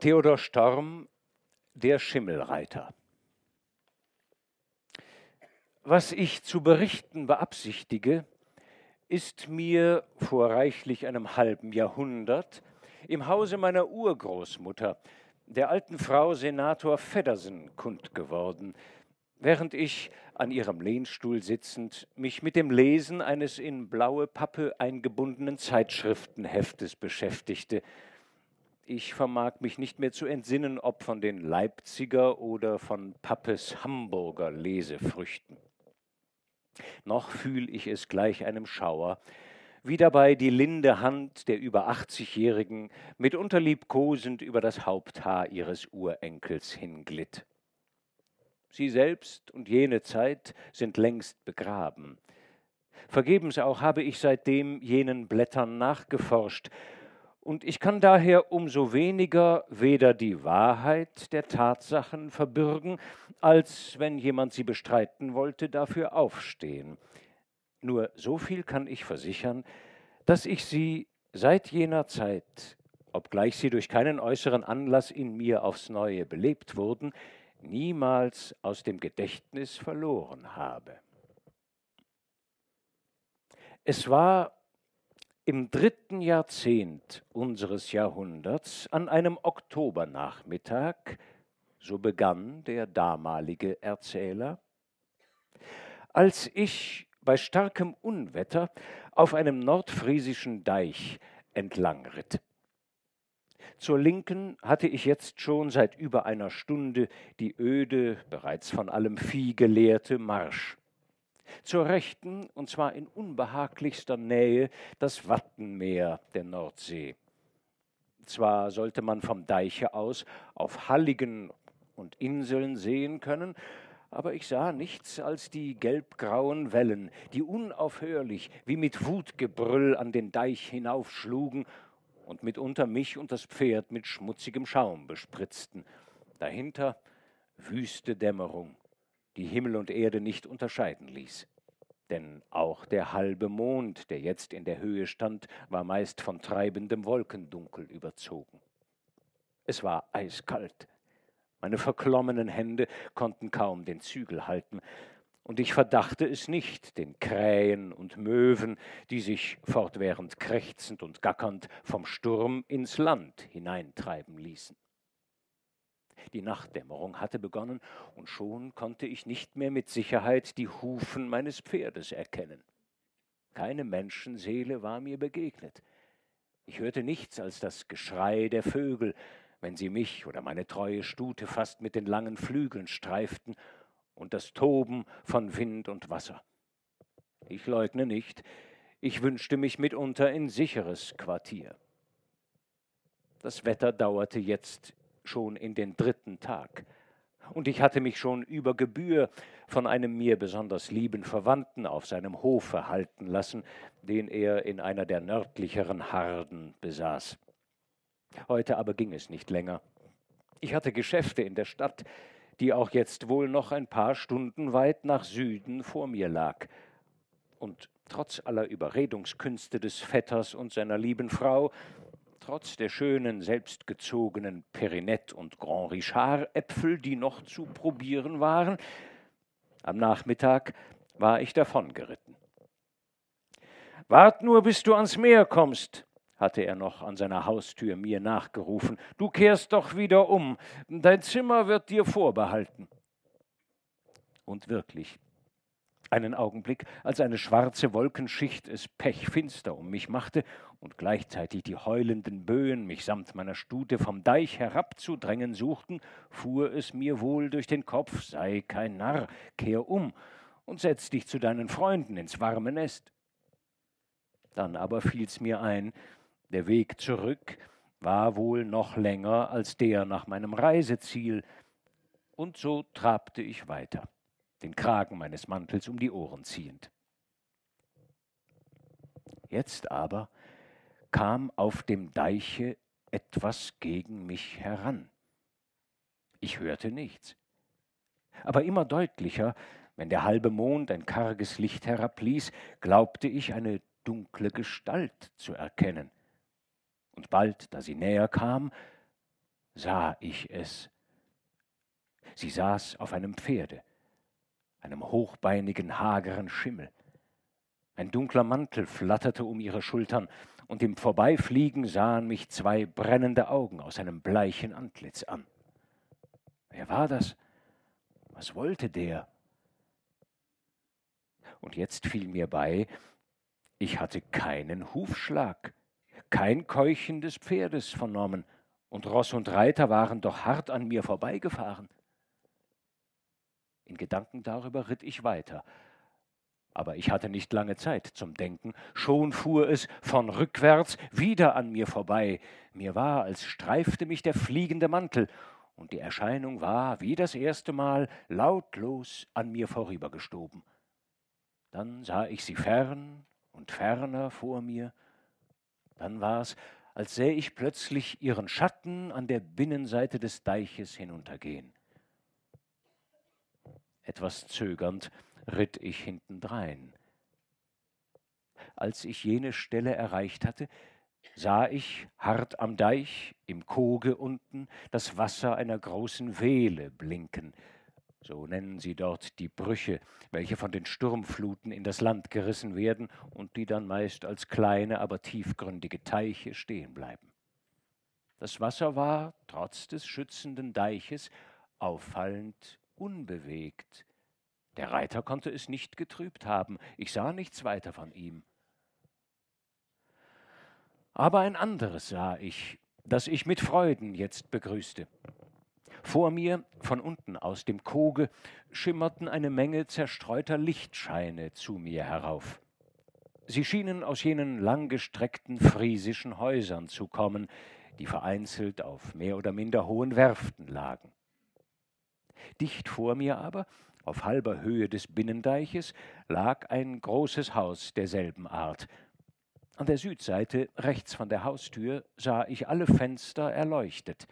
Theodor Storm, der Schimmelreiter. Was ich zu berichten beabsichtige, ist mir vor reichlich einem halben Jahrhundert im Hause meiner Urgroßmutter, der alten Frau Senator Feddersen, kund geworden, während ich an ihrem Lehnstuhl sitzend mich mit dem Lesen eines in blaue Pappe eingebundenen Zeitschriftenheftes beschäftigte. Ich vermag mich nicht mehr zu entsinnen, ob von den Leipziger oder von Pappes Hamburger Lesefrüchten. Noch fühl ich es gleich einem Schauer, wie dabei die linde Hand der über 80-Jährigen mitunter liebkosend über das Haupthaar ihres Urenkels hinglitt. Sie selbst und jene Zeit sind längst begraben. Vergebens auch habe ich seitdem jenen Blättern nachgeforscht, und ich kann daher umso weniger weder die Wahrheit der Tatsachen verbürgen, als wenn jemand sie bestreiten wollte, dafür aufstehen. Nur so viel kann ich versichern, dass ich sie seit jener Zeit, obgleich sie durch keinen äußeren Anlass in mir aufs neue belebt wurden, niemals aus dem Gedächtnis verloren habe. Es war im dritten Jahrzehnt unseres Jahrhunderts an einem Oktobernachmittag, so begann der damalige Erzähler, als ich bei starkem Unwetter auf einem nordfriesischen Deich entlang ritt. Zur Linken hatte ich jetzt schon seit über einer Stunde die öde, bereits von allem Vieh geleerte Marsch. Zur Rechten, und zwar in unbehaglichster Nähe, das Wattenmeer der Nordsee. Zwar sollte man vom Deiche aus auf Halligen und Inseln sehen können, aber ich sah nichts als die gelbgrauen Wellen, die unaufhörlich wie mit Wutgebrüll an den Deich hinaufschlugen und mitunter mich und das Pferd mit schmutzigem Schaum bespritzten. Dahinter wüste Dämmerung, die Himmel und Erde nicht unterscheiden ließ. Denn auch der halbe Mond, der jetzt in der Höhe stand, war meist von treibendem Wolkendunkel überzogen. Es war eiskalt, meine verklommenen Hände konnten kaum den Zügel halten, und ich verdachte es nicht den Krähen und Möwen, die sich fortwährend krächzend und gackernd vom Sturm ins Land hineintreiben ließen. Die Nachtdämmerung hatte begonnen, und schon konnte ich nicht mehr mit Sicherheit die Hufen meines Pferdes erkennen. Keine Menschenseele war mir begegnet. Ich hörte nichts als das Geschrei der Vögel, wenn sie mich oder meine treue Stute fast mit den langen Flügeln streiften, und das Toben von Wind und Wasser. Ich leugne nicht, ich wünschte mich mitunter in sicheres Quartier. Das Wetter dauerte jetzt schon in den dritten Tag, und ich hatte mich schon über Gebühr von einem mir besonders lieben Verwandten auf seinem Hofe halten lassen, den er in einer der nördlicheren Harden besaß. Heute aber ging es nicht länger. Ich hatte Geschäfte in der Stadt, die auch jetzt wohl noch ein paar Stunden weit nach Süden vor mir lag. Und trotz aller Überredungskünste des Vetters und seiner lieben Frau, trotz der schönen, selbstgezogenen Perinette und Grand Richard Äpfel, die noch zu probieren waren, am Nachmittag war ich davongeritten. Wart nur, bis du ans Meer kommst, hatte er noch an seiner Haustür mir nachgerufen. Du kehrst doch wieder um, dein Zimmer wird dir vorbehalten. Und wirklich, einen Augenblick, als eine schwarze Wolkenschicht es pechfinster um mich machte und gleichzeitig die heulenden Böen mich samt meiner Stute vom Deich herabzudrängen suchten, fuhr es mir wohl durch den Kopf, sei kein Narr, kehr um und setz dich zu deinen Freunden ins warme Nest. Dann aber fiel's mir ein, der Weg zurück war wohl noch länger als der nach meinem Reiseziel, und so trabte ich weiter, den Kragen meines Mantels um die Ohren ziehend. Jetzt aber kam auf dem Deiche etwas gegen mich heran. Ich hörte nichts. Aber immer deutlicher, wenn der halbe Mond ein karges Licht herabließ, glaubte ich eine dunkle Gestalt zu erkennen und bald, da sie näher kam, sah ich es. Sie saß auf einem Pferde, einem hochbeinigen, hageren Schimmel. Ein dunkler Mantel flatterte um ihre Schultern, und im Vorbeifliegen sahen mich zwei brennende Augen aus einem bleichen Antlitz an. Wer war das? Was wollte der? Und jetzt fiel mir bei, ich hatte keinen Hufschlag, kein Keuchen des Pferdes vernommen, und Ross und Reiter waren doch hart an mir vorbeigefahren. In Gedanken darüber ritt ich weiter, aber ich hatte nicht lange Zeit zum Denken, schon fuhr es von rückwärts wieder an mir vorbei. Mir war, als streifte mich der fliegende Mantel, und die Erscheinung war, wie das erste Mal, lautlos an mir vorübergestoben. Dann sah ich sie fern und ferner vor mir. Dann war's, als sähe ich plötzlich ihren Schatten an der Binnenseite des Deiches hinuntergehen. Etwas zögernd ritt ich hintendrein. Als ich jene Stelle erreicht hatte, sah ich hart am Deich, im Koge unten, das Wasser einer großen Wehle blinken. So nennen sie dort die Brüche, welche von den Sturmfluten in das Land gerissen werden und die dann meist als kleine, aber tiefgründige Teiche stehen bleiben. Das Wasser war, trotz des schützenden Deiches, auffallend unbewegt, der Reiter konnte es nicht getrübt haben, ich sah nichts weiter von ihm. Aber ein anderes sah ich, das ich mit Freuden jetzt begrüßte. Vor mir, von unten aus dem Koge, schimmerten eine Menge zerstreuter Lichtscheine zu mir herauf. Sie schienen aus jenen langgestreckten friesischen Häusern zu kommen, die vereinzelt auf mehr oder minder hohen Werften lagen. Dicht vor mir aber auf halber Höhe des Binnendeiches lag ein großes Haus derselben Art. An der Südseite, rechts von der Haustür, sah ich alle Fenster erleuchtet.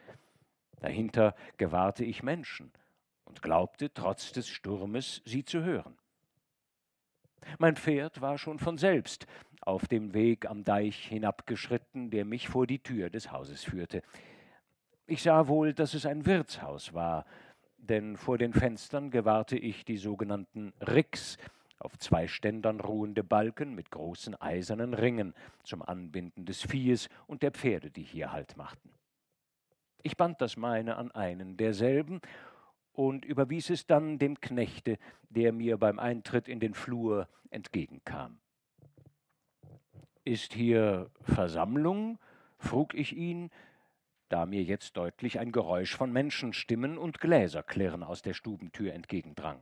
Dahinter gewahrte ich Menschen und glaubte, trotz des Sturmes, sie zu hören. Mein Pferd war schon von selbst auf dem Weg am Deich hinabgeschritten, der mich vor die Tür des Hauses führte. Ich sah wohl, dass es ein Wirtshaus war, denn vor den Fenstern gewahrte ich die sogenannten Ricks, auf zwei Ständern ruhende Balken mit großen eisernen Ringen zum Anbinden des Viehes und der Pferde, die hier Halt machten. Ich band das meine an einen derselben und überwies es dann dem Knechte, der mir beim Eintritt in den Flur entgegenkam. Ist hier Versammlung? frug ich ihn, da mir jetzt deutlich ein Geräusch von Menschenstimmen und Gläserklirren aus der Stubentür entgegendrang.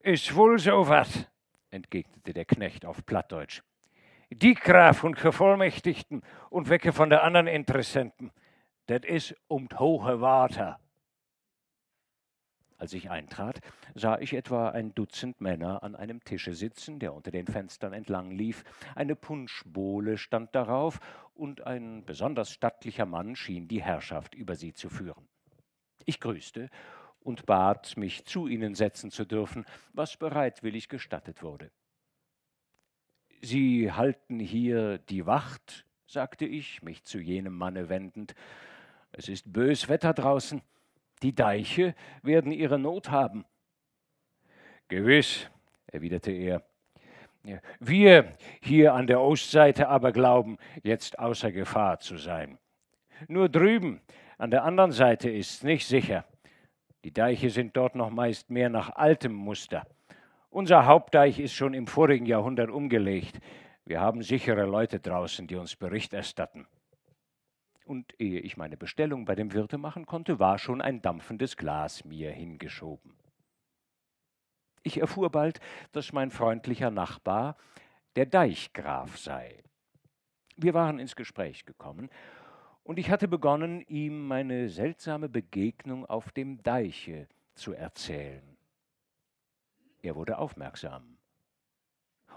Ist wohl so wat, entgegnete der Knecht auf Plattdeutsch. Die Graf und Gevollmächtigten und wecke von der anderen Interessenten. Das is um hohe Water. Als ich eintrat, sah ich etwa ein Dutzend Männer an einem Tische sitzen, der unter den Fenstern entlang lief. Eine Punschbowle stand darauf, und ein besonders stattlicher Mann schien die Herrschaft über sie zu führen. Ich grüßte und bat, mich zu ihnen setzen zu dürfen, was bereitwillig gestattet wurde. Sie halten hier die Wacht, sagte ich, mich zu jenem Manne wendend. Es ist bös Wetter draußen. Die Deiche werden ihre Not haben. Gewiss, erwiderte er. Wir hier an der Ostseite aber glauben, jetzt außer Gefahr zu sein. Nur drüben, an der anderen Seite ist's nicht sicher. Die Deiche sind dort noch meist mehr nach altem Muster. Unser Hauptdeich ist schon im vorigen Jahrhundert umgelegt. Wir haben sichere Leute draußen, die uns Bericht erstatten und ehe ich meine Bestellung bei dem Wirte machen konnte, war schon ein dampfendes Glas mir hingeschoben. Ich erfuhr bald, dass mein freundlicher Nachbar der Deichgraf sei. Wir waren ins Gespräch gekommen, und ich hatte begonnen, ihm meine seltsame Begegnung auf dem Deiche zu erzählen. Er wurde aufmerksam,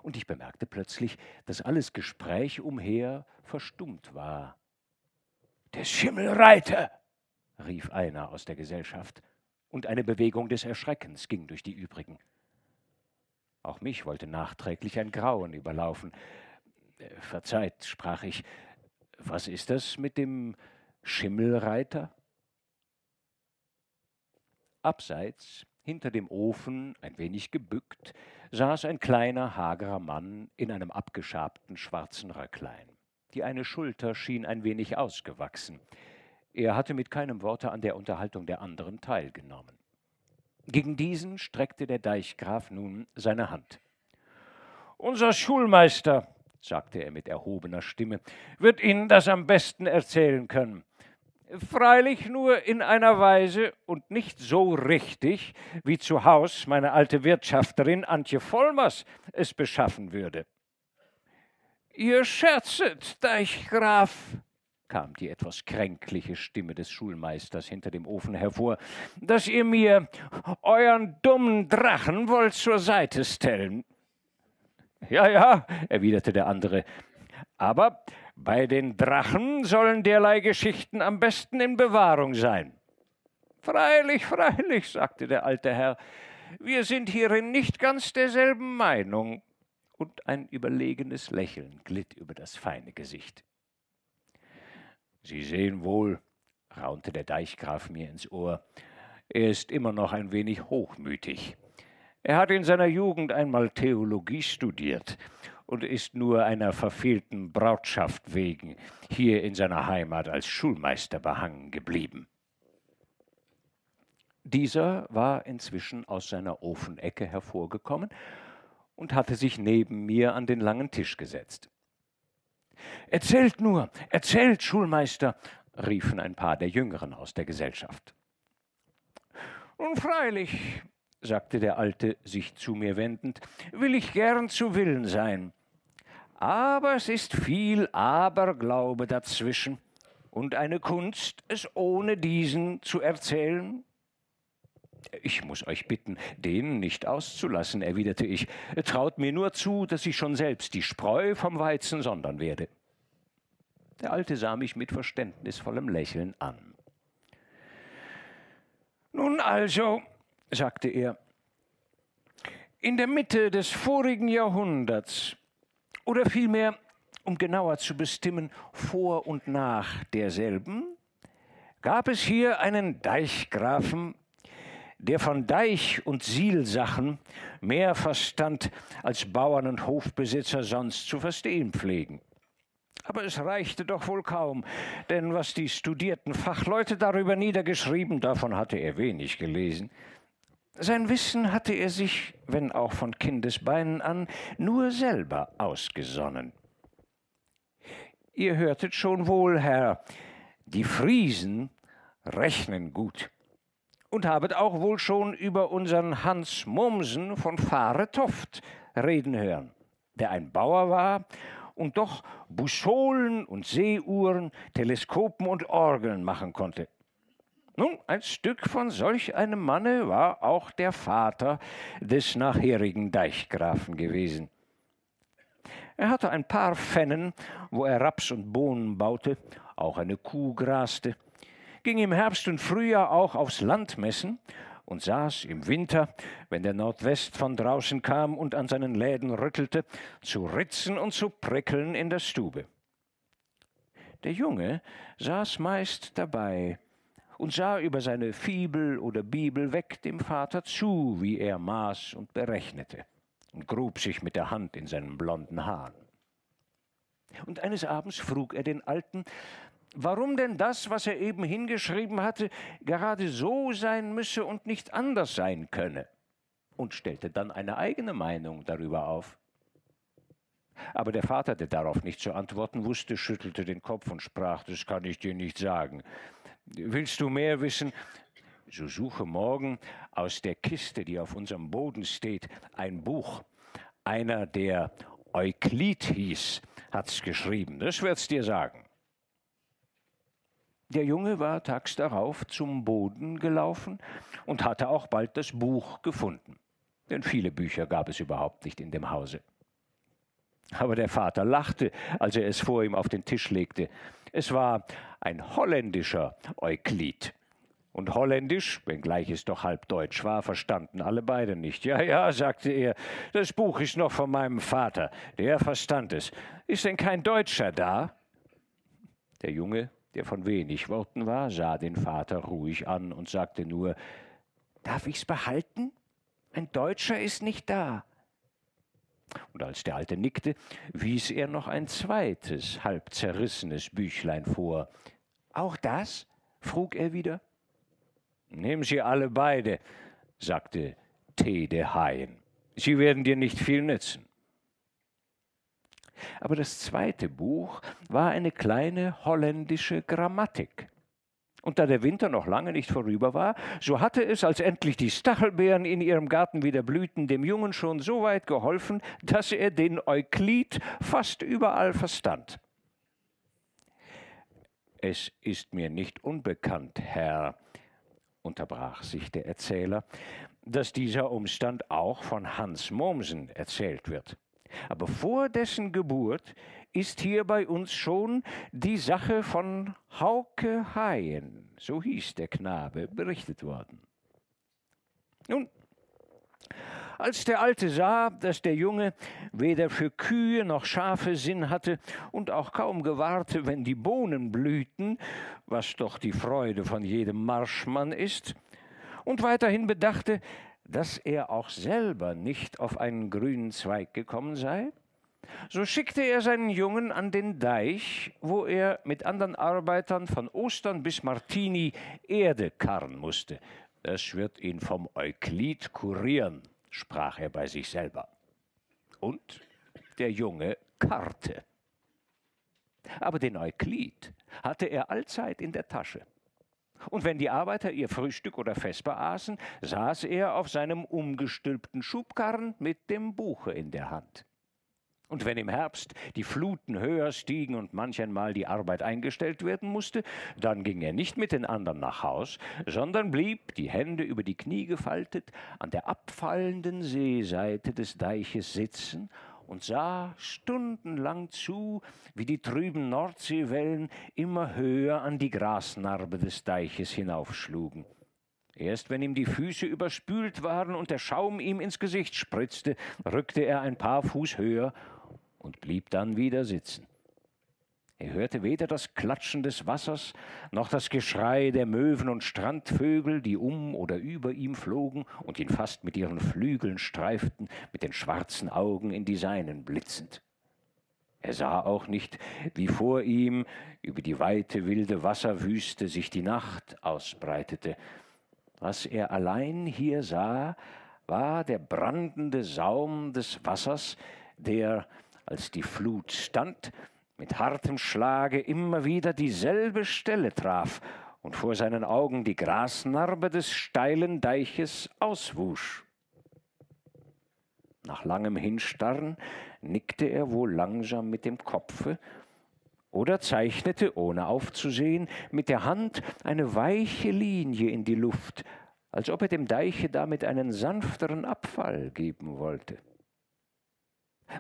und ich bemerkte plötzlich, dass alles Gespräch umher verstummt war. Der Schimmelreiter! rief einer aus der Gesellschaft, und eine Bewegung des Erschreckens ging durch die übrigen. Auch mich wollte nachträglich ein Grauen überlaufen. Äh, verzeiht, sprach ich, was ist das mit dem Schimmelreiter? Abseits, hinter dem Ofen, ein wenig gebückt, saß ein kleiner, hagerer Mann in einem abgeschabten schwarzen Röcklein. Die eine Schulter schien ein wenig ausgewachsen. Er hatte mit keinem Worte an der Unterhaltung der anderen teilgenommen. Gegen diesen streckte der Deichgraf nun seine Hand. Unser Schulmeister, sagte er mit erhobener Stimme, wird Ihnen das am besten erzählen können. Freilich nur in einer Weise und nicht so richtig, wie zu Haus meine alte Wirtschafterin Antje Vollmers es beschaffen würde. Ihr scherzet, Deichgraf, kam die etwas kränkliche Stimme des Schulmeisters hinter dem Ofen hervor, dass ihr mir euren dummen Drachen wollt zur Seite stellen. Ja, ja, erwiderte der andere, aber bei den Drachen sollen derlei Geschichten am besten in Bewahrung sein. Freilich, freilich, sagte der alte Herr, wir sind hierin nicht ganz derselben Meinung. Und ein überlegenes Lächeln glitt über das feine Gesicht. Sie sehen wohl, raunte der Deichgraf mir ins Ohr, er ist immer noch ein wenig hochmütig. Er hat in seiner Jugend einmal Theologie studiert und ist nur einer verfehlten Brautschaft wegen hier in seiner Heimat als Schulmeister behangen geblieben. Dieser war inzwischen aus seiner Ofenecke hervorgekommen und hatte sich neben mir an den langen Tisch gesetzt. Erzählt nur, erzählt, Schulmeister, riefen ein paar der Jüngeren aus der Gesellschaft. Nun freilich, sagte der Alte, sich zu mir wendend, will ich gern zu Willen sein. Aber es ist viel Aberglaube dazwischen und eine Kunst, es ohne diesen zu erzählen. Ich muss euch bitten, den nicht auszulassen, erwiderte ich. Traut mir nur zu, dass ich schon selbst die Spreu vom Weizen sondern werde. Der Alte sah mich mit verständnisvollem Lächeln an. Nun also, sagte er, in der Mitte des vorigen Jahrhunderts, oder vielmehr, um genauer zu bestimmen, vor und nach derselben, gab es hier einen Deichgrafen, der von Deich- und Sielsachen mehr verstand, als Bauern und Hofbesitzer sonst zu verstehen pflegen. Aber es reichte doch wohl kaum, denn was die studierten Fachleute darüber niedergeschrieben, davon hatte er wenig gelesen. Sein Wissen hatte er sich, wenn auch von Kindesbeinen an, nur selber ausgesonnen. Ihr hörtet schon wohl, Herr, die Friesen rechnen gut und habet auch wohl schon über unseren Hans Mumsen von Fahretoft reden hören, der ein Bauer war und doch Buscholen und Seeuhren, Teleskopen und Orgeln machen konnte. Nun, ein Stück von solch einem Manne war auch der Vater des nachherigen Deichgrafen gewesen. Er hatte ein paar Fennen, wo er Raps und Bohnen baute, auch eine Kuh graste, ging im Herbst und Frühjahr auch aufs Land messen und saß im Winter, wenn der Nordwest von draußen kam und an seinen Läden rüttelte, zu ritzen und zu prickeln in der Stube. Der Junge saß meist dabei und sah über seine Fibel oder Bibel weg dem Vater zu, wie er maß und berechnete, und grub sich mit der Hand in seinen blonden Haaren. Und eines Abends frug er den Alten, warum denn das, was er eben hingeschrieben hatte, gerade so sein müsse und nicht anders sein könne, und stellte dann eine eigene Meinung darüber auf. Aber der Vater, der darauf nicht zu antworten wusste, schüttelte den Kopf und sprach, das kann ich dir nicht sagen. Willst du mehr wissen? So suche morgen aus der Kiste, die auf unserem Boden steht, ein Buch. Einer, der Euklid hieß, hat's geschrieben. Das wird's dir sagen. Der Junge war tags darauf zum Boden gelaufen und hatte auch bald das Buch gefunden. Denn viele Bücher gab es überhaupt nicht in dem Hause. Aber der Vater lachte, als er es vor ihm auf den Tisch legte. Es war ein holländischer Euklid. Und Holländisch, wenngleich es doch halb Deutsch war, verstanden alle beide nicht. Ja, ja, sagte er, das Buch ist noch von meinem Vater, der verstand es. Ist denn kein Deutscher da? Der Junge der von wenig Worten war, sah den Vater ruhig an und sagte nur Darf ich's behalten? Ein Deutscher ist nicht da. Und als der Alte nickte, wies er noch ein zweites, halb zerrissenes Büchlein vor. Auch das? frug er wieder. Nehmen Sie alle beide, sagte Tede Haien. Sie werden dir nicht viel nützen. Aber das zweite Buch war eine kleine holländische Grammatik. Und da der Winter noch lange nicht vorüber war, so hatte es, als endlich die Stachelbeeren in ihrem Garten wieder blühten, dem Jungen schon so weit geholfen, dass er den Euklid fast überall verstand. Es ist mir nicht unbekannt, Herr, unterbrach sich der Erzähler, dass dieser Umstand auch von Hans Mommsen erzählt wird. Aber vor dessen Geburt ist hier bei uns schon die Sache von Hauke Haien, so hieß der Knabe, berichtet worden. Nun, als der Alte sah, dass der Junge weder für Kühe noch Schafe Sinn hatte und auch kaum gewahrte, wenn die Bohnen blühten, was doch die Freude von jedem Marschmann ist, und weiterhin bedachte, dass er auch selber nicht auf einen grünen Zweig gekommen sei, so schickte er seinen Jungen an den Deich, wo er mit anderen Arbeitern von Ostern bis Martini Erde karren musste. Das wird ihn vom Euklid kurieren, sprach er bei sich selber. Und der Junge karrte. Aber den Euklid hatte er allzeit in der Tasche. Und wenn die Arbeiter ihr Frühstück oder Vesper aßen, saß er auf seinem umgestülpten Schubkarren mit dem Buche in der Hand. Und wenn im Herbst die Fluten höher stiegen und manch einmal die Arbeit eingestellt werden musste, dann ging er nicht mit den anderen nach Haus, sondern blieb, die Hände über die Knie gefaltet, an der abfallenden Seeseite des Deiches sitzen und sah stundenlang zu, wie die trüben Nordseewellen immer höher an die Grasnarbe des Deiches hinaufschlugen. Erst wenn ihm die Füße überspült waren und der Schaum ihm ins Gesicht spritzte, rückte er ein paar Fuß höher und blieb dann wieder sitzen. Er hörte weder das Klatschen des Wassers noch das Geschrei der Möwen und Strandvögel, die um oder über ihm flogen und ihn fast mit ihren Flügeln streiften, mit den schwarzen Augen in die seinen blitzend. Er sah auch nicht, wie vor ihm über die weite wilde Wasserwüste sich die Nacht ausbreitete. Was er allein hier sah, war der brandende Saum des Wassers, der, als die Flut stand, mit hartem Schlage immer wieder dieselbe Stelle traf und vor seinen Augen die Grasnarbe des steilen Deiches auswusch. Nach langem Hinstarren nickte er wohl langsam mit dem Kopfe oder zeichnete, ohne aufzusehen, mit der Hand eine weiche Linie in die Luft, als ob er dem Deiche damit einen sanfteren Abfall geben wollte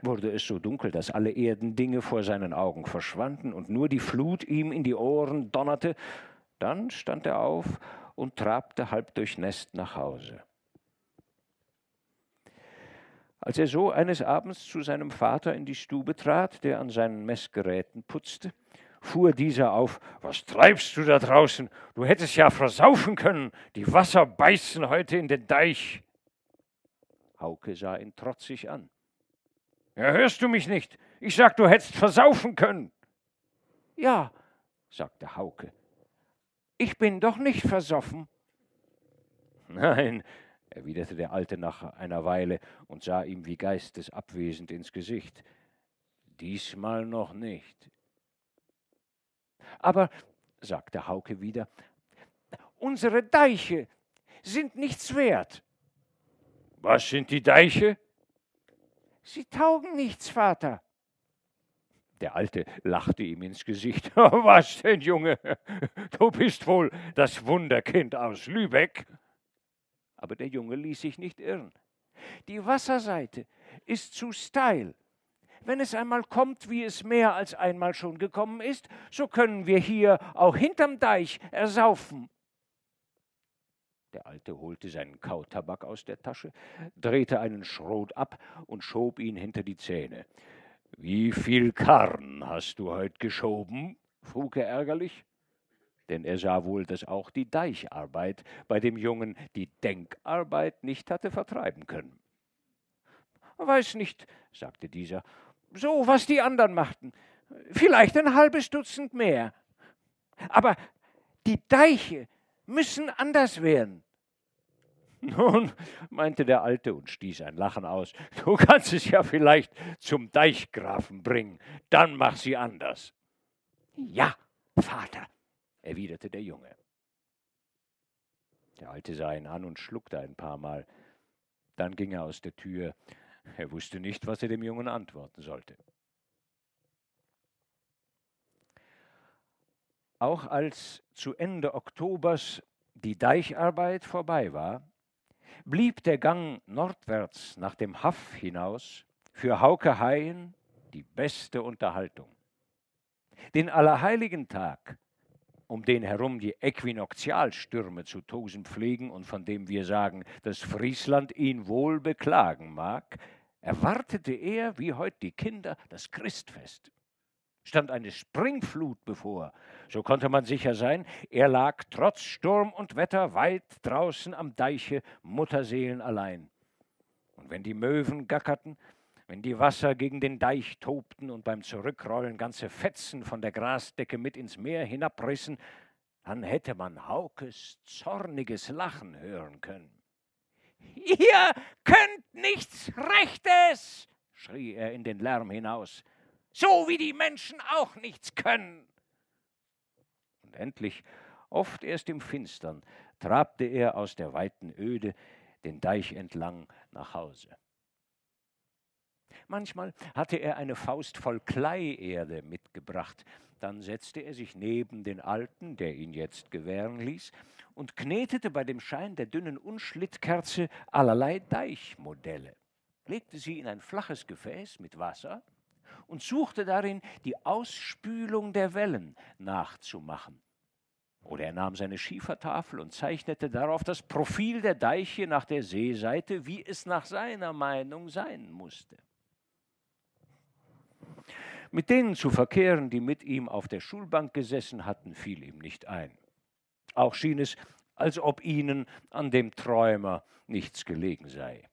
wurde es so dunkel, dass alle Erdendinge vor seinen Augen verschwanden und nur die Flut ihm in die Ohren donnerte. Dann stand er auf und trabte halb durchnässt nach Hause. Als er so eines Abends zu seinem Vater in die Stube trat, der an seinen Messgeräten putzte, fuhr dieser auf, was treibst du da draußen? Du hättest ja versaufen können, die Wasser beißen heute in den Deich. Hauke sah ihn trotzig an. Ja, hörst du mich nicht? Ich sag, du hättest versaufen können. Ja, sagte Hauke. Ich bin doch nicht versoffen. Nein, erwiderte der Alte nach einer Weile und sah ihm wie geistesabwesend ins Gesicht. Diesmal noch nicht. Aber, sagte Hauke wieder, unsere Deiche sind nichts wert. Was sind die Deiche? Sie taugen nichts, Vater. Der Alte lachte ihm ins Gesicht. Was denn, Junge? Du bist wohl das Wunderkind aus Lübeck. Aber der Junge ließ sich nicht irren. Die Wasserseite ist zu steil. Wenn es einmal kommt, wie es mehr als einmal schon gekommen ist, so können wir hier auch hinterm Deich ersaufen. Der Alte holte seinen Kautabak aus der Tasche, drehte einen Schrot ab und schob ihn hinter die Zähne. Wie viel Karren hast du heut geschoben? frug er ärgerlich. denn er sah wohl, dass auch die Deicharbeit bei dem Jungen die Denkarbeit nicht hatte vertreiben können. Weiß nicht, sagte dieser, so was die anderen machten, vielleicht ein halbes Dutzend mehr. Aber die Deiche müssen anders werden. Nun, meinte der Alte und stieß ein Lachen aus, du kannst es ja vielleicht zum Deichgrafen bringen, dann mach sie anders. Ja, Vater, erwiderte der Junge. Der Alte sah ihn an und schluckte ein paar Mal. Dann ging er aus der Tür. Er wusste nicht, was er dem Jungen antworten sollte. Auch als zu Ende Oktobers die Deicharbeit vorbei war, blieb der Gang nordwärts nach dem Haff hinaus für Hauke Haien die beste Unterhaltung. Den Allerheiligen Tag, um den herum die Äquinoktialstürme zu tosen pflegen und von dem wir sagen, dass Friesland ihn wohl beklagen mag, erwartete er, wie heute die Kinder, das Christfest stand eine Springflut bevor. So konnte man sicher sein, er lag trotz Sturm und Wetter weit draußen am Deiche Mutterseelen allein. Und wenn die Möwen gackerten, wenn die Wasser gegen den Deich tobten und beim Zurückrollen ganze Fetzen von der Grasdecke mit ins Meer hinabrissen, dann hätte man Haukes zorniges Lachen hören können. Ihr könnt nichts Rechtes, schrie er in den Lärm hinaus so wie die Menschen auch nichts können. Und endlich, oft erst im Finstern, trabte er aus der weiten Öde den Deich entlang nach Hause. Manchmal hatte er eine Faust voll Kleierde mitgebracht, dann setzte er sich neben den Alten, der ihn jetzt gewähren ließ, und knetete bei dem Schein der dünnen Unschlittkerze allerlei Deichmodelle, legte sie in ein flaches Gefäß mit Wasser und suchte darin, die Ausspülung der Wellen nachzumachen. Oder er nahm seine Schiefertafel und zeichnete darauf das Profil der Deiche nach der Seeseite, wie es nach seiner Meinung sein musste. Mit denen zu verkehren, die mit ihm auf der Schulbank gesessen hatten, fiel ihm nicht ein. Auch schien es, als ob ihnen an dem Träumer nichts gelegen sei.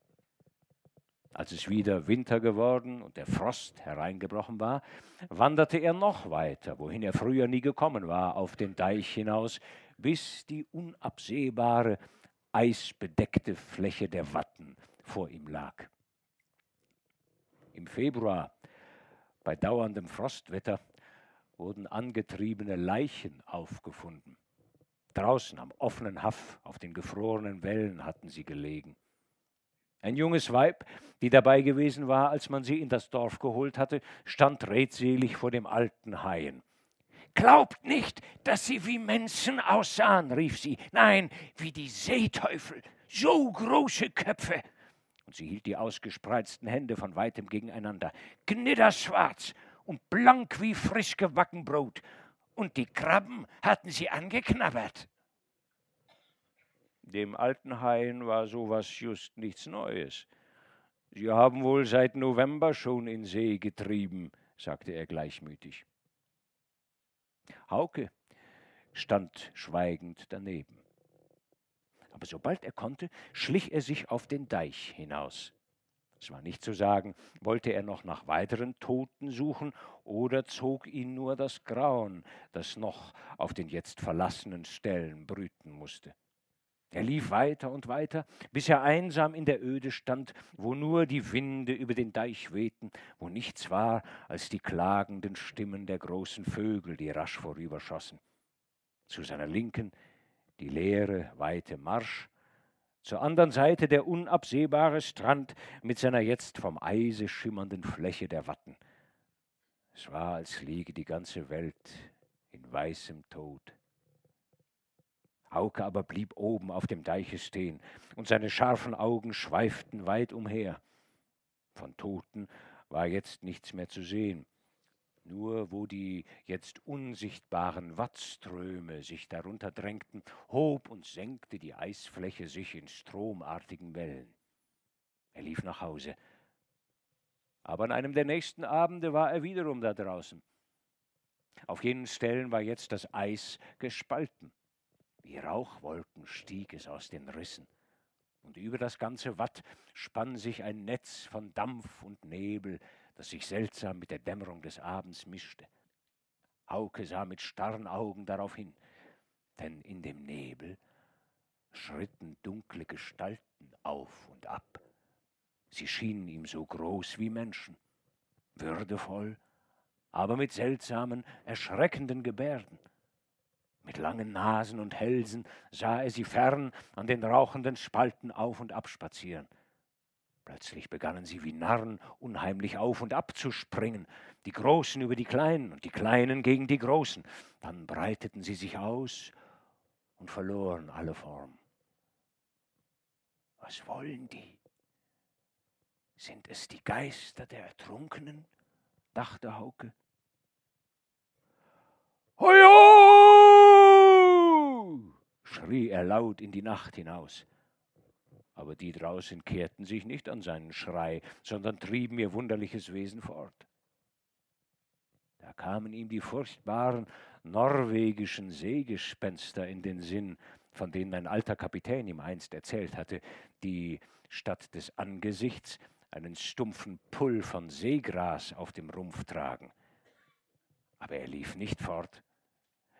Als es wieder Winter geworden und der Frost hereingebrochen war, wanderte er noch weiter, wohin er früher nie gekommen war, auf den Deich hinaus, bis die unabsehbare, eisbedeckte Fläche der Watten vor ihm lag. Im Februar, bei dauerndem Frostwetter, wurden angetriebene Leichen aufgefunden. Draußen am offenen Haff auf den gefrorenen Wellen hatten sie gelegen. Ein junges Weib, die dabei gewesen war, als man sie in das Dorf geholt hatte, stand redselig vor dem alten Haien. Glaubt nicht, dass sie wie Menschen aussahen, rief sie. Nein, wie die Seeteufel. So große Köpfe. Und sie hielt die ausgespreizten Hände von weitem gegeneinander. Knitterschwarz und blank wie frisch gebacken Brot. Und die Krabben hatten sie angeknabbert. Dem alten Haien war sowas just nichts Neues. Sie haben wohl seit November schon in See getrieben, sagte er gleichmütig. Hauke stand schweigend daneben. Aber sobald er konnte, schlich er sich auf den Deich hinaus. Es war nicht zu sagen, wollte er noch nach weiteren Toten suchen oder zog ihn nur das Grauen, das noch auf den jetzt verlassenen Stellen brüten musste. Er lief weiter und weiter, bis er einsam in der Öde stand, wo nur die Winde über den Deich wehten, wo nichts war als die klagenden Stimmen der großen Vögel, die rasch vorüberschossen. Zu seiner Linken die leere, weite Marsch, zur anderen Seite der unabsehbare Strand mit seiner jetzt vom Eise schimmernden Fläche der Watten. Es war, als liege die ganze Welt in weißem Tod. Hauke aber blieb oben auf dem Deiche stehen, und seine scharfen Augen schweiften weit umher. Von Toten war jetzt nichts mehr zu sehen, nur wo die jetzt unsichtbaren Wattströme sich darunter drängten, hob und senkte die Eisfläche sich in stromartigen Wellen. Er lief nach Hause. Aber an einem der nächsten Abende war er wiederum da draußen. Auf jenen Stellen war jetzt das Eis gespalten. Wie Rauchwolken stieg es aus den Rissen. Und über das ganze Watt spann sich ein Netz von Dampf und Nebel, das sich seltsam mit der Dämmerung des Abends mischte. Hauke sah mit starren Augen darauf hin, denn in dem Nebel schritten dunkle Gestalten auf und ab. Sie schienen ihm so groß wie Menschen, würdevoll, aber mit seltsamen, erschreckenden Gebärden. Mit langen Nasen und Hälsen sah er sie fern an den rauchenden Spalten auf und ab spazieren. Plötzlich begannen sie wie Narren unheimlich auf und ab zu springen, die Großen über die Kleinen und die Kleinen gegen die Großen. Dann breiteten sie sich aus und verloren alle Form. Was wollen die? Sind es die Geister der Ertrunkenen? dachte Hauke. Hojo! Schrie er laut in die Nacht hinaus. Aber die draußen kehrten sich nicht an seinen Schrei, sondern trieben ihr wunderliches Wesen fort. Da kamen ihm die furchtbaren norwegischen Seegespenster in den Sinn, von denen ein alter Kapitän ihm einst erzählt hatte, die statt des Angesichts einen stumpfen Pull von Seegras auf dem Rumpf tragen. Aber er lief nicht fort,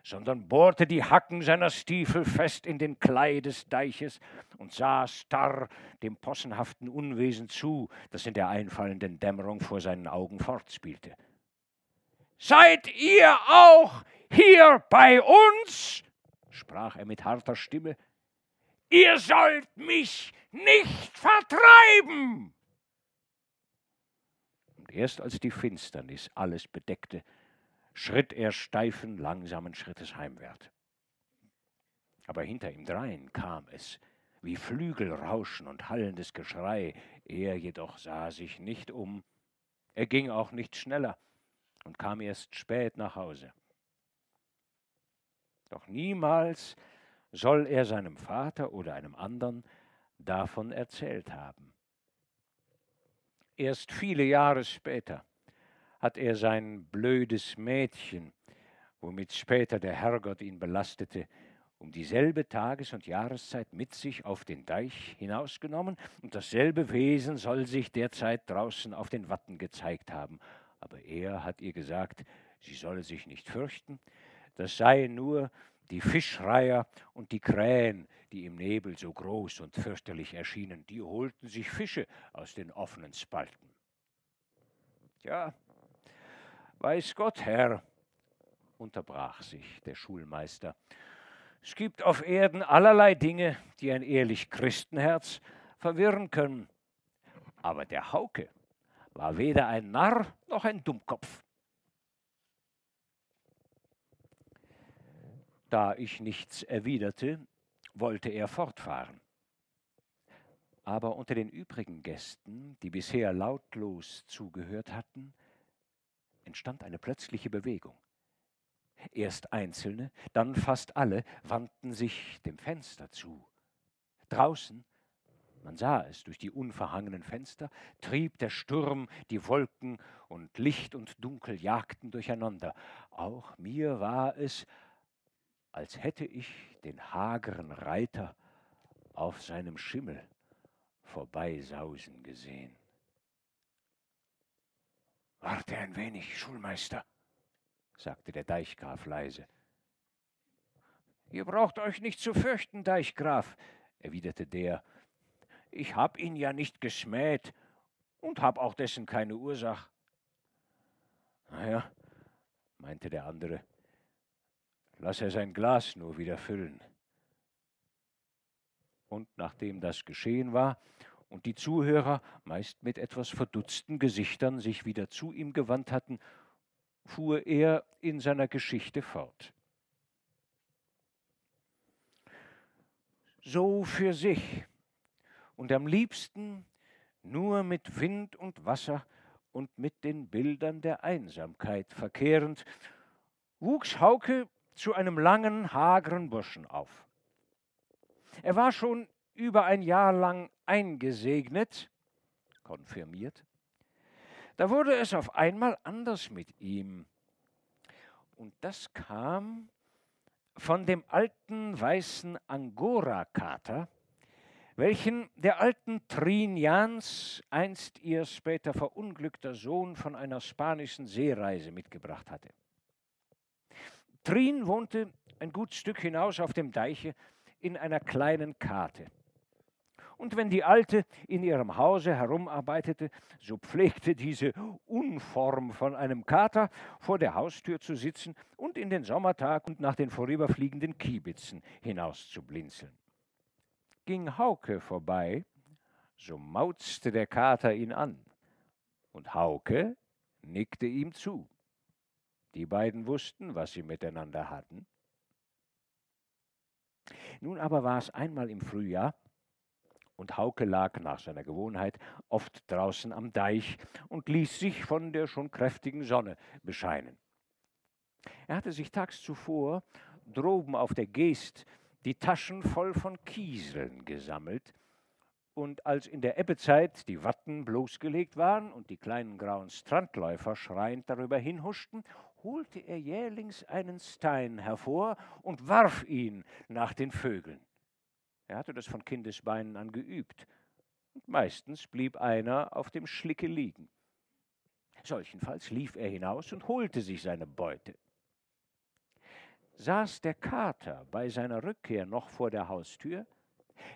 sondern bohrte die Hacken seiner Stiefel fest in den Klei des Deiches und sah starr dem possenhaften Unwesen zu, das in der einfallenden Dämmerung vor seinen Augen fortspielte. Seid ihr auch hier bei uns? sprach er mit harter Stimme. Ihr sollt mich nicht vertreiben! Und erst als die Finsternis alles bedeckte, schritt er steifen, langsamen Schrittes heimwärts. Aber hinter ihm drein kam es, wie Flügelrauschen und hallendes Geschrei, er jedoch sah sich nicht um, er ging auch nicht schneller und kam erst spät nach Hause. Doch niemals soll er seinem Vater oder einem anderen davon erzählt haben. Erst viele Jahre später hat er sein blödes Mädchen, womit später der Herrgott ihn belastete, um dieselbe Tages- und Jahreszeit mit sich auf den Deich hinausgenommen, und dasselbe Wesen soll sich derzeit draußen auf den Watten gezeigt haben. Aber er hat ihr gesagt, sie solle sich nicht fürchten, das seien nur die Fischreiher und die Krähen, die im Nebel so groß und fürchterlich erschienen, die holten sich Fische aus den offenen Spalten. Ja, weiß Gott, Herr, unterbrach sich der Schulmeister, es gibt auf Erden allerlei Dinge, die ein ehrlich Christenherz verwirren können. Aber der Hauke war weder ein Narr noch ein Dummkopf. Da ich nichts erwiderte, wollte er fortfahren. Aber unter den übrigen Gästen, die bisher lautlos zugehört hatten, entstand eine plötzliche Bewegung. Erst einzelne, dann fast alle wandten sich dem Fenster zu. Draußen, man sah es durch die unverhangenen Fenster, trieb der Sturm die Wolken und Licht und Dunkel jagten durcheinander. Auch mir war es, als hätte ich den hageren Reiter auf seinem Schimmel vorbeisausen gesehen. Warte ein wenig, Schulmeister, sagte der Deichgraf leise. Ihr braucht euch nicht zu fürchten, Deichgraf, erwiderte der. Ich hab ihn ja nicht geschmäht und hab auch dessen keine Ursache. Naja, meinte der andere, lass er sein Glas nur wieder füllen. Und nachdem das geschehen war und die Zuhörer, meist mit etwas verdutzten Gesichtern, sich wieder zu ihm gewandt hatten, fuhr er in seiner Geschichte fort. So für sich und am liebsten nur mit Wind und Wasser und mit den Bildern der Einsamkeit verkehrend, wuchs Hauke zu einem langen, hageren Burschen auf. Er war schon über ein Jahr lang eingesegnet, konfirmiert. Da wurde es auf einmal anders mit ihm. Und das kam von dem alten weißen Angora-Kater, welchen der alten Trin Jans einst ihr später verunglückter Sohn von einer spanischen Seereise mitgebracht hatte. Trin wohnte ein gut Stück hinaus auf dem Deiche in einer kleinen Karte. Und wenn die Alte in ihrem Hause herumarbeitete, so pflegte diese Unform von einem Kater vor der Haustür zu sitzen und in den Sommertag und nach den vorüberfliegenden Kiebitzen hinaus zu blinzeln. Ging Hauke vorbei, so mauzte der Kater ihn an, und Hauke nickte ihm zu. Die beiden wussten, was sie miteinander hatten. Nun aber war es einmal im Frühjahr, und Hauke lag nach seiner Gewohnheit oft draußen am Deich und ließ sich von der schon kräftigen Sonne bescheinen. Er hatte sich tags zuvor droben auf der Geest die Taschen voll von Kieseln gesammelt, und als in der Ebbezeit die Watten bloßgelegt waren und die kleinen grauen Strandläufer schreiend darüber hinhuschten, holte er jählings einen Stein hervor und warf ihn nach den Vögeln. Er hatte das von Kindesbeinen an geübt. Und meistens blieb einer auf dem Schlicke liegen. Solchenfalls lief er hinaus und holte sich seine Beute. Saß der Kater bei seiner Rückkehr noch vor der Haustür,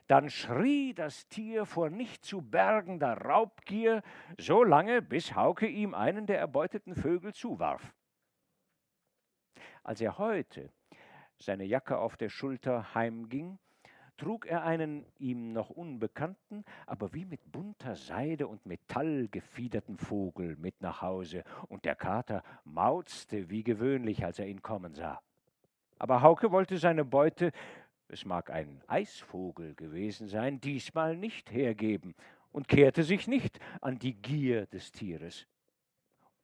dann schrie das Tier vor nicht zu bergender Raubgier, so lange, bis Hauke ihm einen der erbeuteten Vögel zuwarf. Als er heute seine Jacke auf der Schulter heimging, trug er einen ihm noch unbekannten, aber wie mit bunter Seide und Metall gefiederten Vogel mit nach Hause, und der Kater mauzte wie gewöhnlich, als er ihn kommen sah. Aber Hauke wollte seine Beute, es mag ein Eisvogel gewesen sein, diesmal nicht hergeben und kehrte sich nicht an die Gier des Tieres.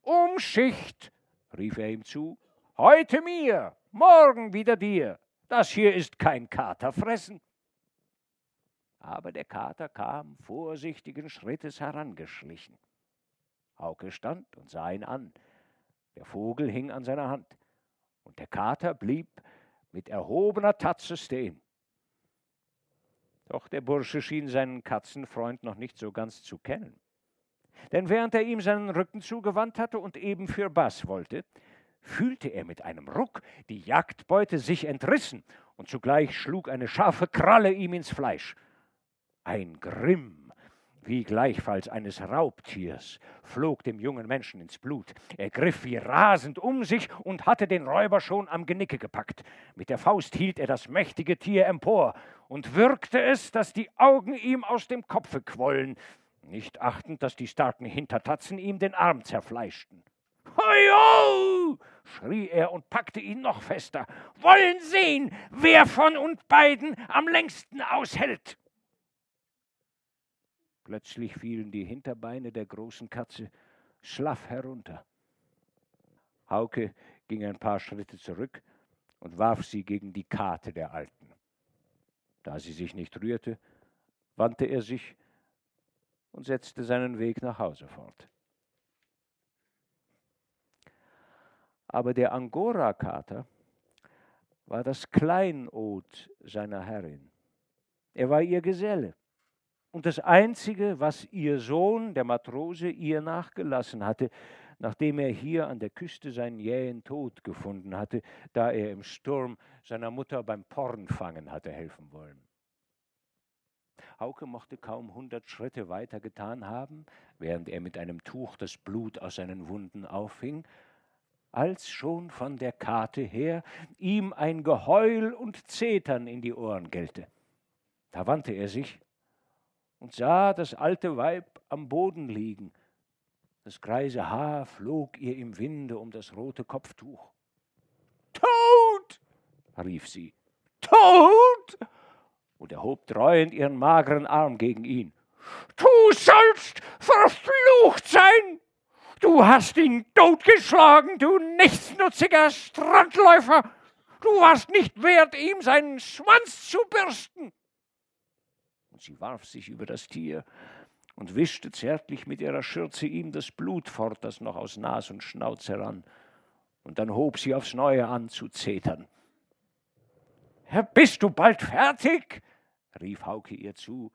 Umschicht, rief er ihm zu, heute mir, morgen wieder dir. Das hier ist kein Katerfressen. Aber der Kater kam vorsichtigen Schrittes herangeschlichen. Hauke stand und sah ihn an. Der Vogel hing an seiner Hand, und der Kater blieb mit erhobener Tatze stehen. Doch der Bursche schien seinen Katzenfreund noch nicht so ganz zu kennen. Denn während er ihm seinen Rücken zugewandt hatte und eben für Bass wollte, fühlte er mit einem Ruck die Jagdbeute sich entrissen, und zugleich schlug eine scharfe Kralle ihm ins Fleisch. Ein Grimm, wie gleichfalls eines Raubtiers, flog dem jungen Menschen ins Blut. Er griff wie rasend um sich und hatte den Räuber schon am Genicke gepackt. Mit der Faust hielt er das mächtige Tier empor und würgte es, dass die Augen ihm aus dem Kopfe quollen, nicht achtend, dass die starken Hintertatzen ihm den Arm zerfleischten. Hoio! schrie er und packte ihn noch fester. Wollen sehen, wer von uns beiden am längsten aushält. Plötzlich fielen die Hinterbeine der großen Katze schlaff herunter. Hauke ging ein paar Schritte zurück und warf sie gegen die Karte der Alten. Da sie sich nicht rührte, wandte er sich und setzte seinen Weg nach Hause fort. Aber der Angora-Kater war das Kleinod seiner Herrin. Er war ihr Geselle und das Einzige, was ihr Sohn, der Matrose, ihr nachgelassen hatte, nachdem er hier an der Küste seinen jähen Tod gefunden hatte, da er im Sturm seiner Mutter beim Pornfangen hatte helfen wollen. Hauke mochte kaum hundert Schritte weiter getan haben, während er mit einem Tuch das Blut aus seinen Wunden auffing, als schon von der Karte her ihm ein Geheul und Zetern in die Ohren gellte. Da wandte er sich und sah das alte Weib am Boden liegen. Das greise Haar flog ihr im Winde um das rote Kopftuch. Tot! rief sie. Tot! und erhob dreuend ihren mageren Arm gegen ihn. Du sollst verflucht sein! Du hast ihn totgeschlagen, du nichtsnutziger Strandläufer! Du warst nicht wert, ihm seinen Schwanz zu bürsten! Sie warf sich über das Tier und wischte zärtlich mit ihrer Schürze ihm das Blut fort, das noch aus Nas und Schnauz heran. Und dann hob sie aufs Neue an zu zetern. Bist du bald fertig? rief Hauke ihr zu.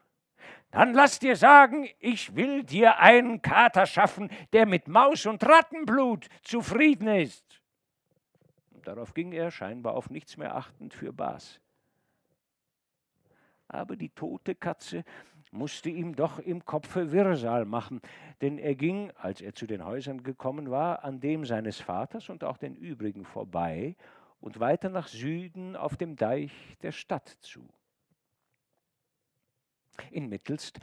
Dann lass dir sagen, ich will dir einen Kater schaffen, der mit Maus und Rattenblut zufrieden ist. Und darauf ging er, scheinbar auf nichts mehr achtend, für Bas. Aber die tote Katze musste ihm doch im Kopfe Wirrsal machen, denn er ging, als er zu den Häusern gekommen war, an dem seines Vaters und auch den übrigen vorbei und weiter nach Süden auf dem Deich der Stadt zu. In Mittelst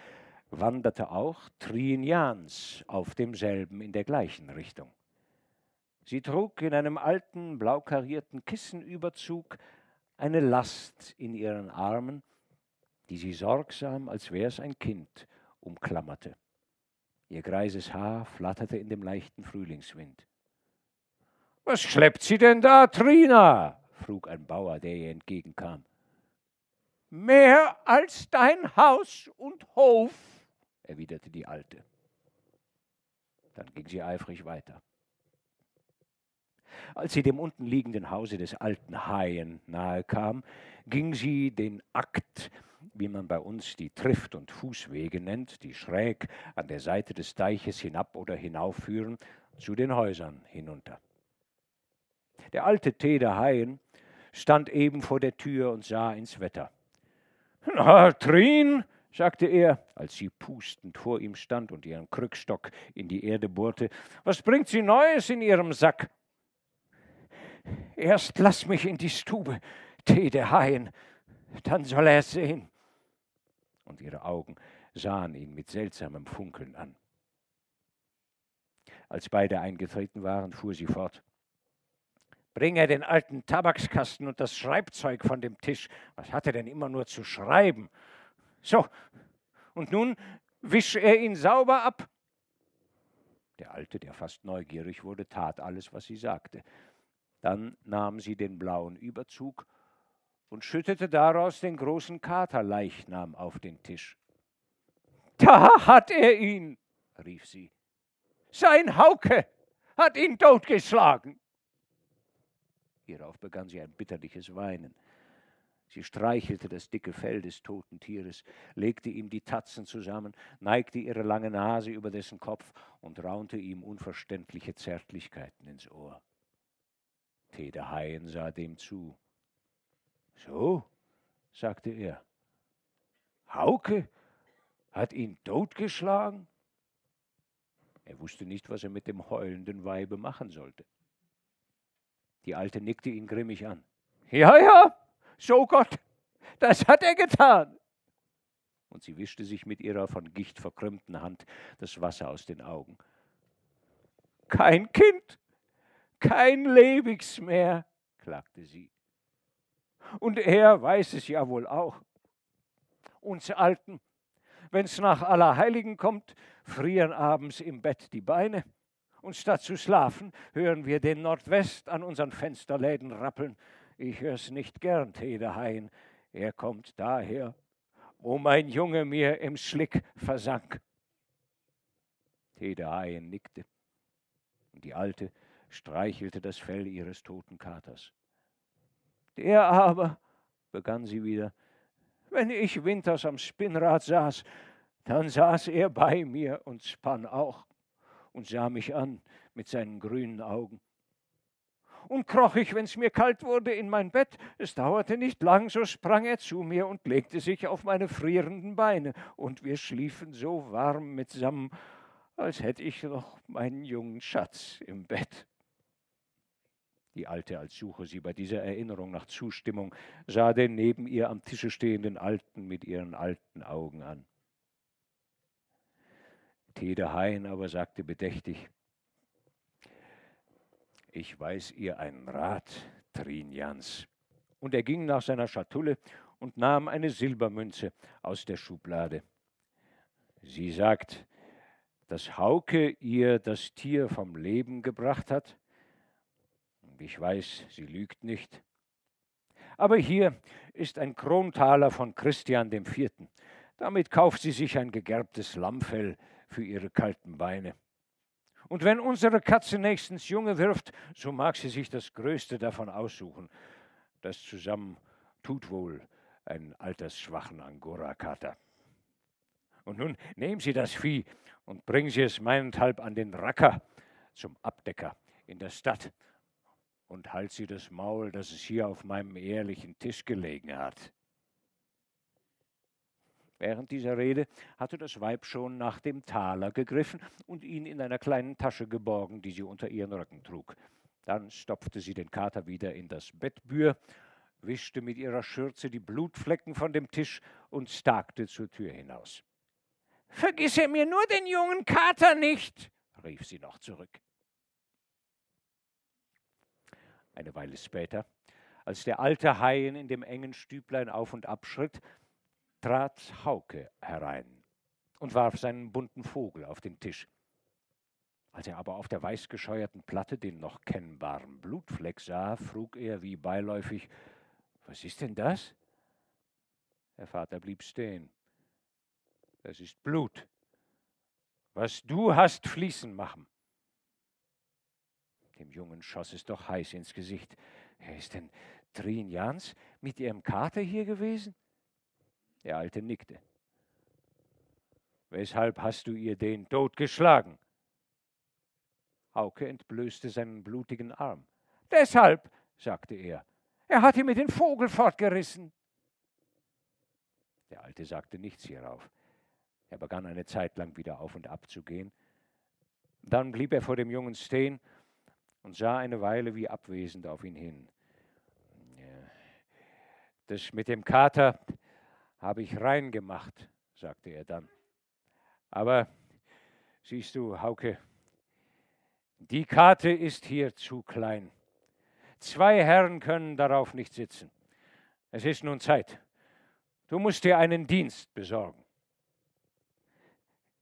wanderte auch Trien Jans auf demselben in der gleichen Richtung. Sie trug in einem alten, blaukarierten Kissenüberzug eine Last in ihren Armen, die sie sorgsam, als wär's ein Kind, umklammerte. Ihr greises Haar flatterte in dem leichten Frühlingswind. Was schleppt sie denn da, Trina? frug ein Bauer, der ihr entgegenkam. Mehr als dein Haus und Hof, erwiderte die Alte. Dann ging sie eifrig weiter. Als sie dem unten liegenden Hause des alten Haien nahe kam, ging sie den Akt, wie man bei uns die Trift- und Fußwege nennt, die schräg an der Seite des Deiches hinab oder hinaufführen, zu den Häusern hinunter. Der alte Teder Haien stand eben vor der Tür und sah ins Wetter. Na, Trin, sagte er, als sie pustend vor ihm stand und ihren Krückstock in die Erde bohrte, was bringt sie Neues in ihrem Sack? Erst lass mich in die Stube, Tee der Haien, dann soll er es sehen. Und ihre Augen sahen ihn mit seltsamem Funkeln an. Als beide eingetreten waren, fuhr sie fort. Bring er den alten Tabakskasten und das Schreibzeug von dem Tisch. Was hat er denn immer nur zu schreiben? So, und nun wisch er ihn sauber ab. Der Alte, der fast neugierig wurde, tat alles, was sie sagte. Dann nahm sie den blauen Überzug und schüttete daraus den großen Katerleichnam auf den Tisch. Da hat er ihn, rief sie. Sein Hauke hat ihn totgeschlagen. Hierauf begann sie ein bitterliches Weinen. Sie streichelte das dicke Fell des toten Tieres, legte ihm die Tatzen zusammen, neigte ihre lange Nase über dessen Kopf und raunte ihm unverständliche Zärtlichkeiten ins Ohr. Tede Haien sah dem zu. So, sagte er. Hauke hat ihn totgeschlagen? Er wusste nicht, was er mit dem heulenden Weibe machen sollte. Die Alte nickte ihn grimmig an. Ja, ja, so Gott, das hat er getan. Und sie wischte sich mit ihrer von Gicht verkrümmten Hand das Wasser aus den Augen. Kein Kind, kein Lebigs mehr, klagte sie. Und er weiß es ja wohl auch. Uns Alten, wenn's nach Allerheiligen kommt, frieren abends im Bett die Beine und statt zu schlafen, hören wir den Nordwest an unseren Fensterläden rappeln. Ich hör's nicht gern, Tedehain. Er kommt daher, wo mein Junge mir im Schlick versank. Tedehain nickte, und die Alte streichelte das Fell ihres toten Katers. Der aber, begann sie wieder, wenn ich winters am Spinnrad saß, dann saß er bei mir und spann auch und sah mich an mit seinen grünen Augen. Und kroch ich, wenn's mir kalt wurde, in mein Bett. Es dauerte nicht lang, so sprang er zu mir und legte sich auf meine frierenden Beine, und wir schliefen so warm mitsammen, als hätte ich noch meinen jungen Schatz im Bett. Die Alte, als suche sie bei dieser Erinnerung nach Zustimmung, sah den neben ihr am Tische stehenden Alten mit ihren alten Augen an. Tede Hein aber sagte bedächtig, ich weiß ihr einen Rat, Trinjans. Und er ging nach seiner Schatulle und nahm eine Silbermünze aus der Schublade. Sie sagt, dass Hauke ihr das Tier vom Leben gebracht hat. Ich weiß, sie lügt nicht. Aber hier ist ein Krontaler von Christian IV. Damit kauft sie sich ein gegerbtes Lammfell für ihre kalten Beine. Und wenn unsere Katze nächstens Junge wirft, so mag sie sich das Größte davon aussuchen. Das zusammen tut wohl einen altersschwachen Angora-Kater. Und nun nehmen Sie das Vieh und bringen Sie es meinethalb an den Racker zum Abdecker in der Stadt und halt Sie das Maul, dass es hier auf meinem ehrlichen Tisch gelegen hat. Während dieser Rede hatte das Weib schon nach dem Taler gegriffen und ihn in einer kleinen Tasche geborgen, die sie unter ihren Rücken trug. Dann stopfte sie den Kater wieder in das Bettbühr, wischte mit ihrer Schürze die Blutflecken von dem Tisch und stagte zur Tür hinaus. Vergisse mir nur den jungen Kater nicht, rief sie noch zurück. Eine Weile später, als der alte Haien in dem engen Stüblein auf und ab schritt, trat Hauke herein und warf seinen bunten Vogel auf den Tisch. Als er aber auf der weißgescheuerten Platte den noch kennbaren Blutfleck sah, frug er wie beiläufig Was ist denn das? Der Vater blieb stehen. Das ist Blut. Was du hast fließen machen. Dem Jungen schoss es doch heiß ins Gesicht. Er ist denn Trin Jans mit ihrem Kater hier gewesen? Der Alte nickte. Weshalb hast du ihr den Tod geschlagen? Hauke entblößte seinen blutigen Arm. Deshalb, sagte er. Er hat ihm mit den Vogel fortgerissen. Der Alte sagte nichts hierauf. Er begann eine Zeit lang wieder auf und ab zu gehen. Dann blieb er vor dem Jungen stehen und sah eine Weile wie abwesend auf ihn hin. Das mit dem Kater, habe ich rein gemacht, sagte er dann. Aber siehst du, Hauke, die Karte ist hier zu klein. Zwei Herren können darauf nicht sitzen. Es ist nun Zeit. Du musst dir einen Dienst besorgen.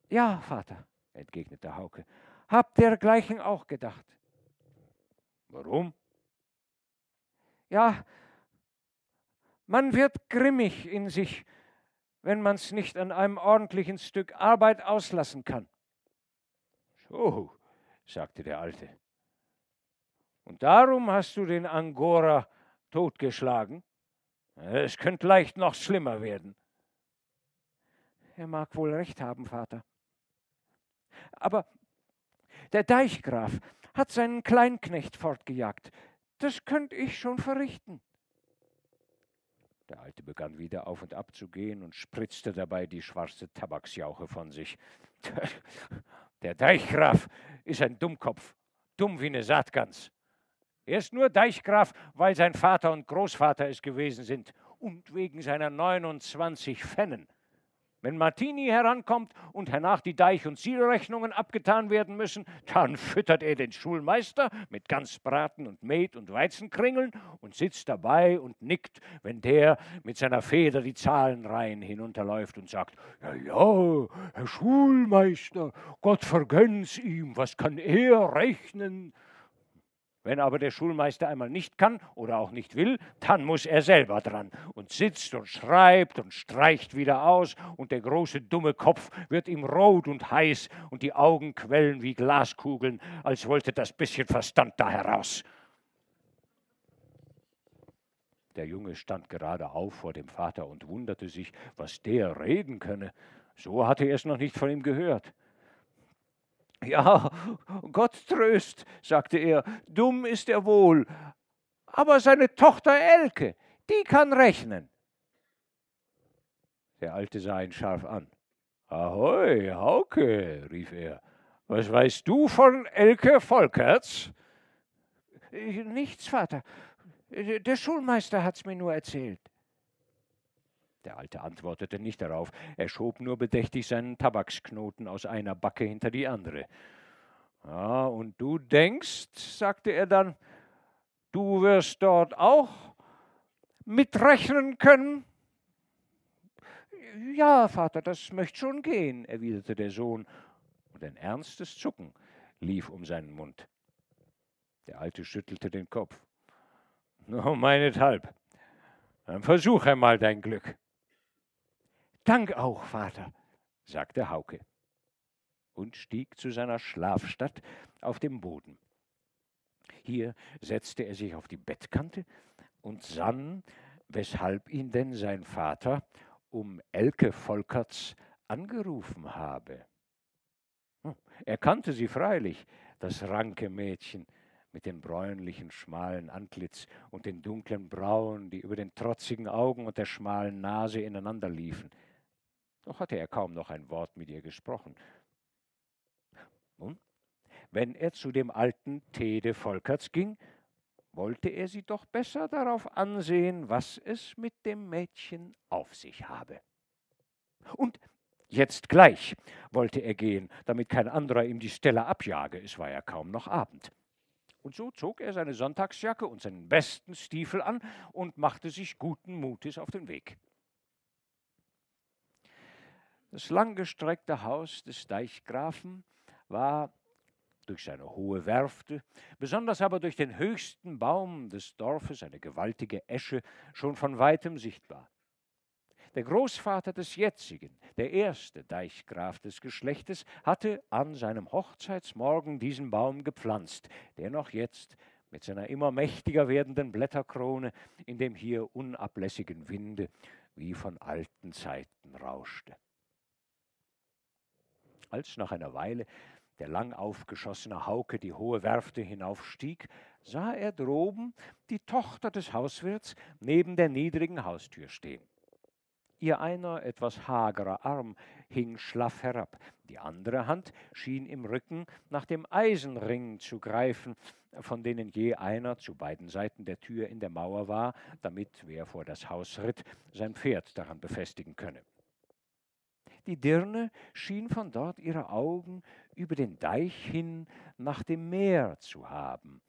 Ja, Vater, entgegnete Hauke, hab dergleichen auch gedacht. Warum? Ja, man wird grimmig in sich, wenn man es nicht an einem ordentlichen Stück Arbeit auslassen kann. So, sagte der Alte. Und darum hast du den Angora totgeschlagen? Es könnte leicht noch schlimmer werden. Er mag wohl recht haben, Vater. Aber der Deichgraf hat seinen Kleinknecht fortgejagt. Das könnte ich schon verrichten. Der Alte begann wieder auf und ab zu gehen und spritzte dabei die schwarze Tabaksjauche von sich. Der Deichgraf ist ein Dummkopf, dumm wie eine Saatgans. Er ist nur Deichgraf, weil sein Vater und Großvater es gewesen sind und wegen seiner 29 Fennen. Wenn Martini herankommt und hernach die Deich- und Zielrechnungen abgetan werden müssen, dann füttert er den Schulmeister mit Ganzbraten und Met und Weizenkringeln und sitzt dabei und nickt, wenn der mit seiner Feder die Zahlenreihen hinunterläuft und sagt, ja, ja, Herr Schulmeister, Gott vergönn's ihm, was kann er rechnen? Wenn aber der Schulmeister einmal nicht kann oder auch nicht will, dann muss er selber dran und sitzt und schreibt und streicht wieder aus und der große dumme Kopf wird ihm rot und heiß und die Augen quellen wie Glaskugeln, als wollte das bisschen Verstand da heraus. Der Junge stand gerade auf vor dem Vater und wunderte sich, was der reden könne. So hatte er es noch nicht von ihm gehört. Ja, Gott tröst, sagte er, dumm ist er wohl, aber seine Tochter Elke, die kann rechnen. Der Alte sah ihn scharf an. Ahoi, Hauke, rief er, was weißt du von Elke Volkerts? Nichts, Vater. Der Schulmeister hat's mir nur erzählt. Der Alte antwortete nicht darauf, er schob nur bedächtig seinen Tabaksknoten aus einer Backe hinter die andere. Ja, und du denkst, sagte er dann, du wirst dort auch mitrechnen können? Ja, Vater, das möchte schon gehen, erwiderte der Sohn, und ein ernstes Zucken lief um seinen Mund. Der Alte schüttelte den Kopf. No, meinethalb. Dann versuch einmal dein Glück. Dank auch, Vater, sagte Hauke. und stieg zu seiner Schlafstatt auf dem Boden. Hier setzte er sich auf die Bettkante und sann, weshalb ihn denn sein Vater um Elke Volkerts angerufen habe. Hm, er kannte sie freilich, das ranke Mädchen mit dem bräunlichen, schmalen Antlitz und den dunklen Brauen, die über den trotzigen Augen und der schmalen Nase ineinander liefen. Doch hatte er kaum noch ein Wort mit ihr gesprochen. Nun, wenn er zu dem alten Tede Volkerts ging, wollte er sie doch besser darauf ansehen, was es mit dem Mädchen auf sich habe. Und jetzt gleich wollte er gehen, damit kein anderer ihm die Stelle abjage, es war ja kaum noch Abend. Und so zog er seine Sonntagsjacke und seinen besten Stiefel an und machte sich guten Mutes auf den Weg. Das langgestreckte Haus des Deichgrafen war durch seine hohe Werfte, besonders aber durch den höchsten Baum des Dorfes, eine gewaltige Esche, schon von weitem sichtbar. Der Großvater des jetzigen, der erste Deichgraf des Geschlechtes, hatte an seinem Hochzeitsmorgen diesen Baum gepflanzt, der noch jetzt mit seiner immer mächtiger werdenden Blätterkrone in dem hier unablässigen Winde wie von alten Zeiten rauschte. Als nach einer Weile der lang aufgeschossene Hauke die hohe Werfte hinaufstieg, sah er droben die Tochter des Hauswirts neben der niedrigen Haustür stehen. Ihr einer etwas hagerer Arm hing schlaff herab, die andere Hand schien im Rücken nach dem Eisenring zu greifen, von denen je einer zu beiden Seiten der Tür in der Mauer war, damit, wer vor das Haus ritt, sein Pferd daran befestigen könne. Die Dirne schien von dort ihre Augen über den Deich hin nach dem Meer zu haben,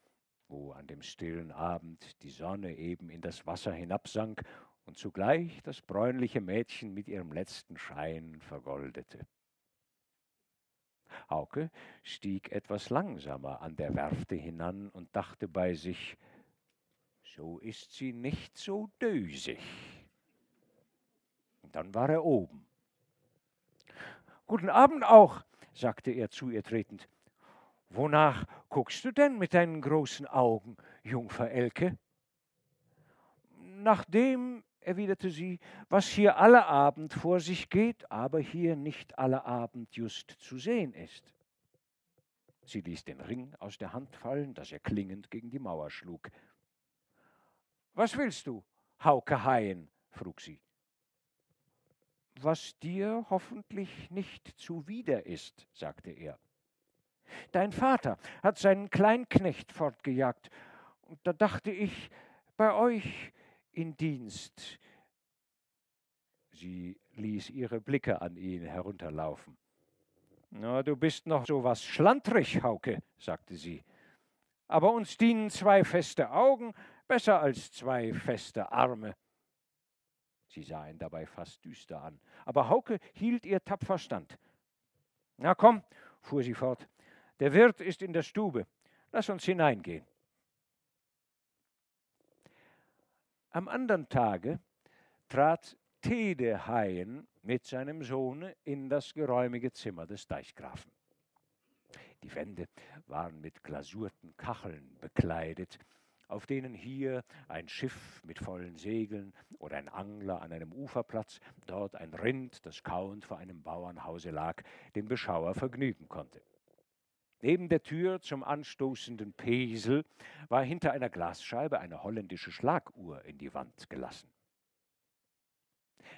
wo an dem stillen Abend die Sonne eben in das Wasser hinabsank und zugleich das bräunliche Mädchen mit ihrem letzten Schein vergoldete. Hauke stieg etwas langsamer an der Werfte hinan und dachte bei sich, so ist sie nicht so dösig. Und dann war er oben. Guten Abend auch, sagte er zu ihr tretend. Wonach guckst du denn mit deinen großen Augen, Jungfer Elke? Nach dem, erwiderte sie, was hier alle Abend vor sich geht, aber hier nicht alle Abend just zu sehen ist. Sie ließ den Ring aus der Hand fallen, dass er klingend gegen die Mauer schlug. Was willst du, Hauke Haien? frug sie. Was dir hoffentlich nicht zuwider ist, sagte er. Dein Vater hat seinen Kleinknecht fortgejagt, und da dachte ich, bei euch in Dienst. Sie ließ ihre Blicke an ihn herunterlaufen. Na, du bist noch so was schlantrig, Hauke, sagte sie. Aber uns dienen zwei feste Augen besser als zwei feste Arme. Sie sah ihn dabei fast düster an. Aber Hauke hielt ihr tapfer stand. Na komm, fuhr sie fort, der Wirt ist in der Stube. Lass uns hineingehen. Am anderen Tage trat Tede Haien mit seinem Sohne in das geräumige Zimmer des Deichgrafen. Die Wände waren mit glasurten Kacheln bekleidet, auf denen hier ein Schiff mit vollen Segeln oder ein Angler an einem Uferplatz, dort ein Rind, das kauend vor einem Bauernhause lag, den Beschauer vergnügen konnte. Neben der Tür zum anstoßenden Pesel war hinter einer Glasscheibe eine holländische Schlaguhr in die Wand gelassen.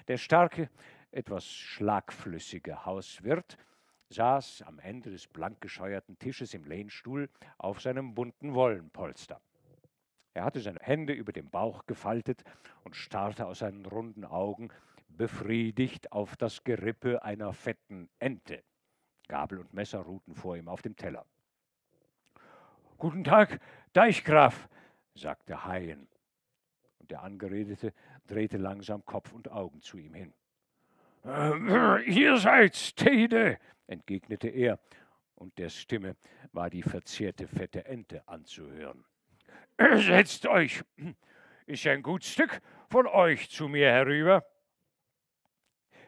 Der starke, etwas schlagflüssige Hauswirt saß am Ende des blank gescheuerten Tisches im Lehnstuhl auf seinem bunten Wollenpolster. Er hatte seine Hände über dem Bauch gefaltet und starrte aus seinen runden Augen befriedigt auf das Gerippe einer fetten Ente. Gabel und Messer ruhten vor ihm auf dem Teller. Guten Tag, Deichgraf, sagte Haien. Und der Angeredete drehte langsam Kopf und Augen zu ihm hin. Äh, ihr seid's, Tede, entgegnete er, und der Stimme war die verzehrte fette Ente anzuhören. Setzt euch, ist ein gut Stück von euch zu mir herüber.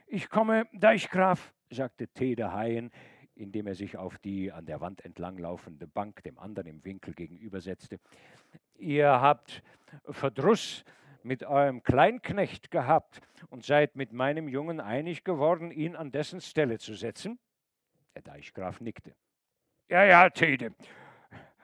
Ich komme, Deichgraf, sagte Tede Haien, indem er sich auf die an der Wand entlanglaufende Bank dem anderen im Winkel gegenübersetzte. Ihr habt Verdruss mit eurem Kleinknecht gehabt und seid mit meinem Jungen einig geworden, ihn an dessen Stelle zu setzen? Der Deichgraf nickte. Ja, ja, Tede.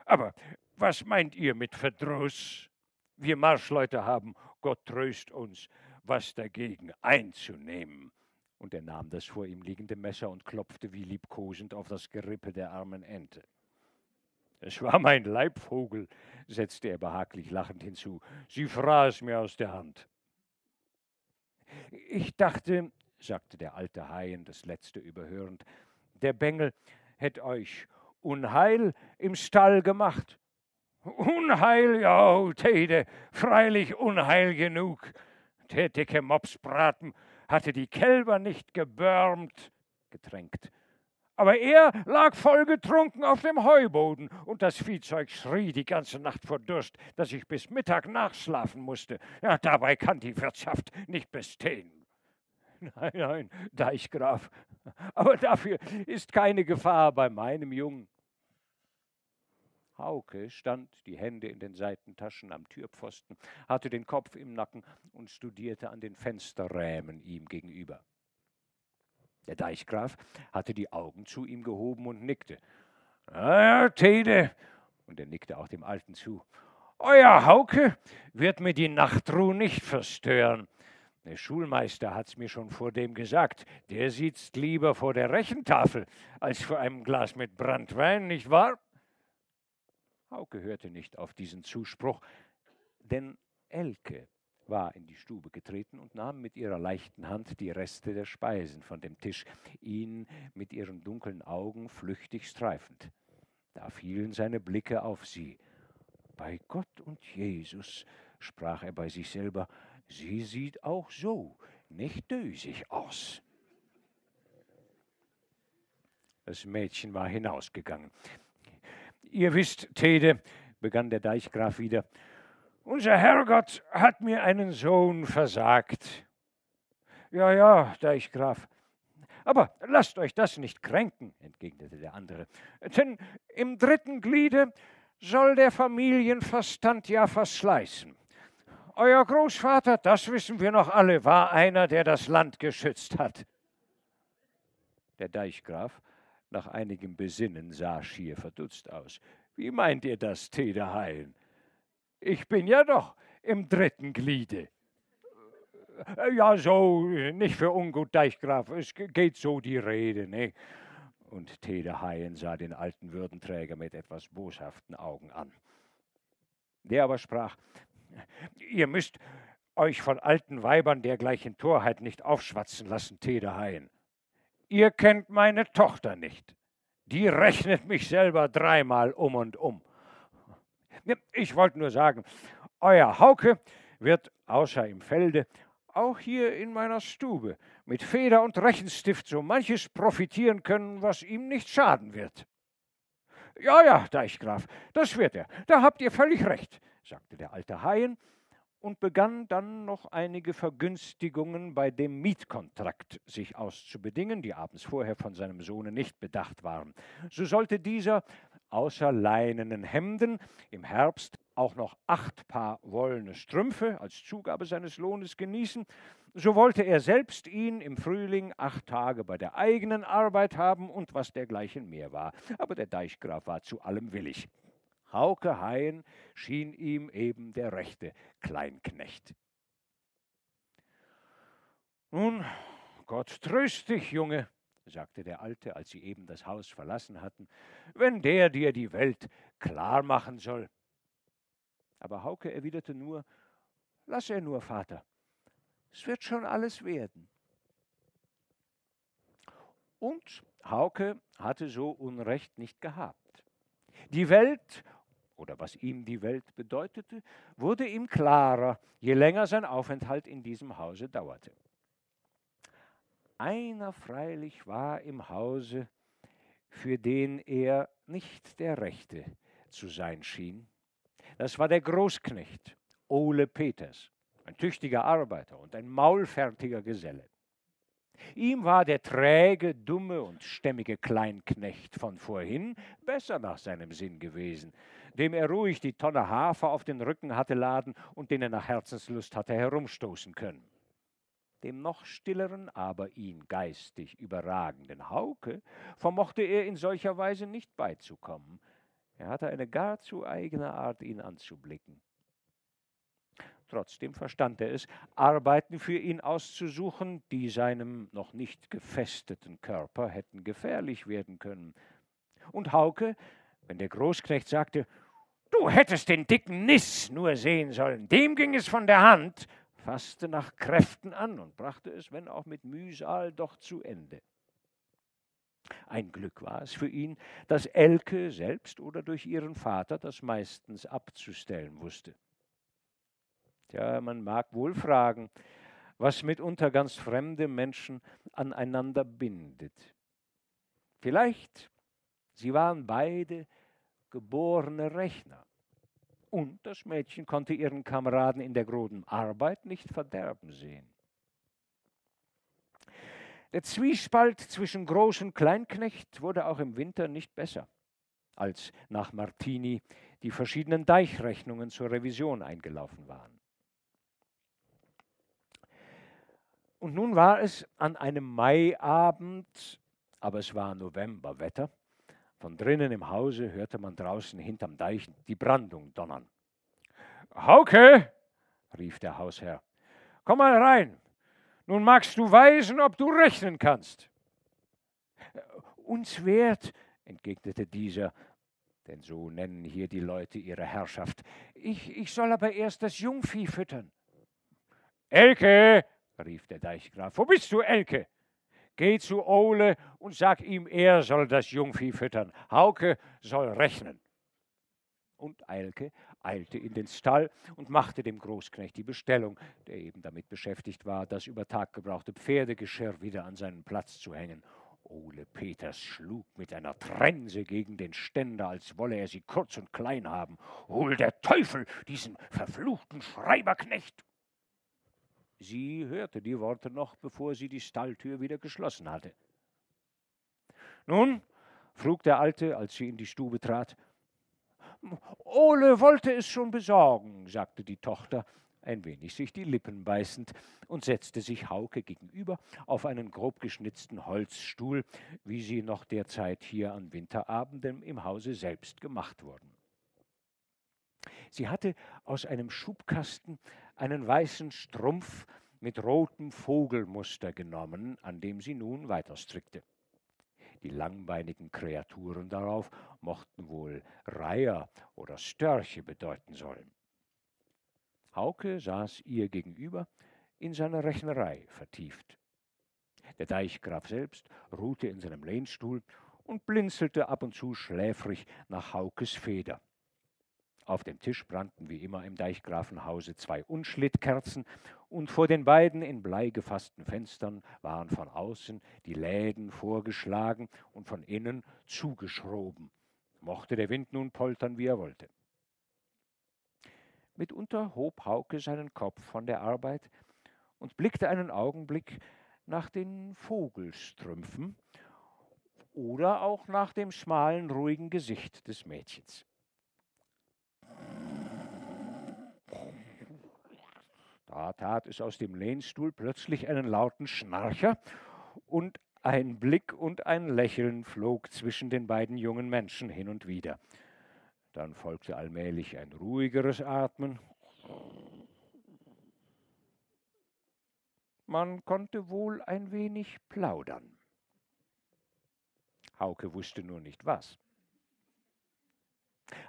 Aber was meint ihr mit Verdruss? Wir Marschleute haben, Gott tröst uns, was dagegen einzunehmen. Und er nahm das vor ihm liegende Messer und klopfte wie liebkosend auf das Gerippe der armen Ente. Es war mein Leibvogel, setzte er behaglich lachend hinzu. Sie fraß mir aus der Hand. Ich dachte, sagte der alte Haien das letzte überhörend, der Bengel hätte euch Unheil im Stall gemacht. Unheil, ja, Tede, freilich Unheil genug. Der dicke Mopsbraten hatte die Kälber nicht gebörmt, getränkt. Aber er lag vollgetrunken auf dem Heuboden und das Viehzeug schrie die ganze Nacht vor Durst, dass ich bis Mittag nachschlafen musste. Ja, dabei kann die Wirtschaft nicht bestehen. Nein, nein, Deichgraf, aber dafür ist keine Gefahr bei meinem Jungen. Hauke stand, die Hände in den Seitentaschen am Türpfosten, hatte den Kopf im Nacken und studierte an den Fensterrämen ihm gegenüber. Der Deichgraf hatte die Augen zu ihm gehoben und nickte. Ah Tede, und er nickte auch dem Alten zu. Euer Hauke wird mir die Nachtruhe nicht verstören. Der Schulmeister hat's mir schon vor dem gesagt. Der sitzt lieber vor der Rechentafel als vor einem Glas mit Brandwein, nicht wahr? Hauke hörte nicht auf diesen Zuspruch, denn Elke war in die Stube getreten und nahm mit ihrer leichten Hand die Reste der Speisen von dem Tisch, ihn mit ihren dunklen Augen flüchtig streifend. Da fielen seine Blicke auf sie. Bei Gott und Jesus, sprach er bei sich selber, sie sieht auch so nicht dösig aus. Das Mädchen war hinausgegangen. Ihr wisst, Tede, begann der Deichgraf wieder, unser Herrgott hat mir einen Sohn versagt. Ja, ja, Deichgraf. Aber lasst euch das nicht kränken, entgegnete der andere. Denn im dritten Gliede soll der Familienverstand ja verschleißen. Euer Großvater, das wissen wir noch alle, war einer, der das Land geschützt hat. Der Deichgraf, nach einigem Besinnen, sah schier verdutzt aus. Wie meint ihr das, Tederhain? Ich bin ja doch im dritten Gliede. Äh, ja, so, nicht für ungut, Deichgraf, es geht so die Rede, ne? Und Tede Haien sah den alten Würdenträger mit etwas boshaften Augen an. Der aber sprach, ihr müsst euch von alten Weibern dergleichen Torheit nicht aufschwatzen lassen, Tede Haien. Ihr kennt meine Tochter nicht. Die rechnet mich selber dreimal um und um. Ich wollte nur sagen, euer Hauke wird außer im Felde auch hier in meiner Stube mit Feder und Rechenstift so manches profitieren können, was ihm nicht schaden wird. Ja, ja, Deichgraf, das wird er. Da habt ihr völlig recht, sagte der alte Haien und begann dann noch einige Vergünstigungen bei dem Mietkontrakt sich auszubedingen, die abends vorher von seinem Sohne nicht bedacht waren. So sollte dieser außer leinenen Hemden im Herbst auch noch acht Paar wollene Strümpfe als Zugabe seines Lohnes genießen, so wollte er selbst ihn im Frühling acht Tage bei der eigenen Arbeit haben und was dergleichen mehr war. Aber der Deichgraf war zu allem willig. Hauke Haien schien ihm eben der rechte Kleinknecht. Nun, Gott tröst dich, Junge, sagte der Alte, als sie eben das Haus verlassen hatten, wenn der dir die Welt klar machen soll. Aber Hauke erwiderte nur, lass er nur, Vater, es wird schon alles werden. Und Hauke hatte so Unrecht nicht gehabt. Die Welt, oder was ihm die Welt bedeutete, wurde ihm klarer, je länger sein Aufenthalt in diesem Hause dauerte. Einer freilich war im Hause, für den er nicht der Rechte zu sein schien. Das war der Großknecht Ole Peters, ein tüchtiger Arbeiter und ein maulfertiger Geselle. Ihm war der träge, dumme und stämmige Kleinknecht von vorhin besser nach seinem Sinn gewesen, dem er ruhig die Tonne Hafer auf den Rücken hatte laden und den er nach Herzenslust hatte herumstoßen können. Dem noch stilleren, aber ihn geistig überragenden Hauke vermochte er in solcher Weise nicht beizukommen. Er hatte eine gar zu eigene Art, ihn anzublicken. Trotzdem verstand er es, Arbeiten für ihn auszusuchen, die seinem noch nicht gefesteten Körper hätten gefährlich werden können. Und Hauke, wenn der Großknecht sagte, Du hättest den dicken Nis nur sehen sollen, dem ging es von der Hand, fasste nach Kräften an und brachte es, wenn auch mit Mühsal, doch zu Ende. Ein Glück war es für ihn, dass Elke selbst oder durch ihren Vater das meistens abzustellen wusste. Tja, man mag wohl fragen, was mitunter ganz fremde Menschen aneinander bindet. Vielleicht, sie waren beide geborene Rechner. Und das Mädchen konnte ihren Kameraden in der groben Arbeit nicht verderben sehen. Der Zwiespalt zwischen Groß- und Kleinknecht wurde auch im Winter nicht besser, als nach Martini die verschiedenen Deichrechnungen zur Revision eingelaufen waren. Und nun war es an einem Maiabend, aber es war Novemberwetter, von drinnen im Hause hörte man draußen hinterm Deich die Brandung donnern. Hauke, rief der Hausherr, komm mal rein. Nun magst du weisen, ob du rechnen kannst. Uns wert, entgegnete dieser, denn so nennen hier die Leute ihre Herrschaft. Ich, ich soll aber erst das Jungvieh füttern. Elke, rief der Deichgraf, wo bist du, Elke? Geh zu Ole und sag ihm, er soll das Jungvieh füttern. Hauke soll rechnen. Und Eilke eilte in den Stall und machte dem Großknecht die Bestellung, der eben damit beschäftigt war, das über Tag gebrauchte Pferdegeschirr wieder an seinen Platz zu hängen. Ole Peters schlug mit einer Trense gegen den Ständer, als wolle er sie kurz und klein haben. Hol der Teufel diesen verfluchten Schreiberknecht! Sie hörte die Worte noch, bevor sie die Stalltür wieder geschlossen hatte. Nun, frug der Alte, als sie in die Stube trat. Ole wollte es schon besorgen, sagte die Tochter, ein wenig sich die Lippen beißend, und setzte sich Hauke gegenüber auf einen grob geschnitzten Holzstuhl, wie sie noch derzeit hier an Winterabenden im Hause selbst gemacht wurden. Sie hatte aus einem Schubkasten einen weißen Strumpf mit rotem Vogelmuster genommen, an dem sie nun weiterstrickte. Die langbeinigen Kreaturen darauf mochten wohl Reiher oder Störche bedeuten sollen. Hauke saß ihr gegenüber in seiner Rechnerei vertieft. Der Deichgraf selbst ruhte in seinem Lehnstuhl und blinzelte ab und zu schläfrig nach Haukes Feder. Auf dem Tisch brannten wie immer im Deichgrafenhause zwei Unschlittkerzen und vor den beiden in Blei gefassten Fenstern waren von außen die Läden vorgeschlagen und von innen zugeschroben. Mochte der Wind nun poltern, wie er wollte. Mitunter hob Hauke seinen Kopf von der Arbeit und blickte einen Augenblick nach den Vogelstrümpfen oder auch nach dem schmalen, ruhigen Gesicht des Mädchens. Da tat es aus dem Lehnstuhl plötzlich einen lauten Schnarcher und ein Blick und ein Lächeln flog zwischen den beiden jungen Menschen hin und wieder. Dann folgte allmählich ein ruhigeres Atmen. Man konnte wohl ein wenig plaudern. Hauke wusste nur nicht was.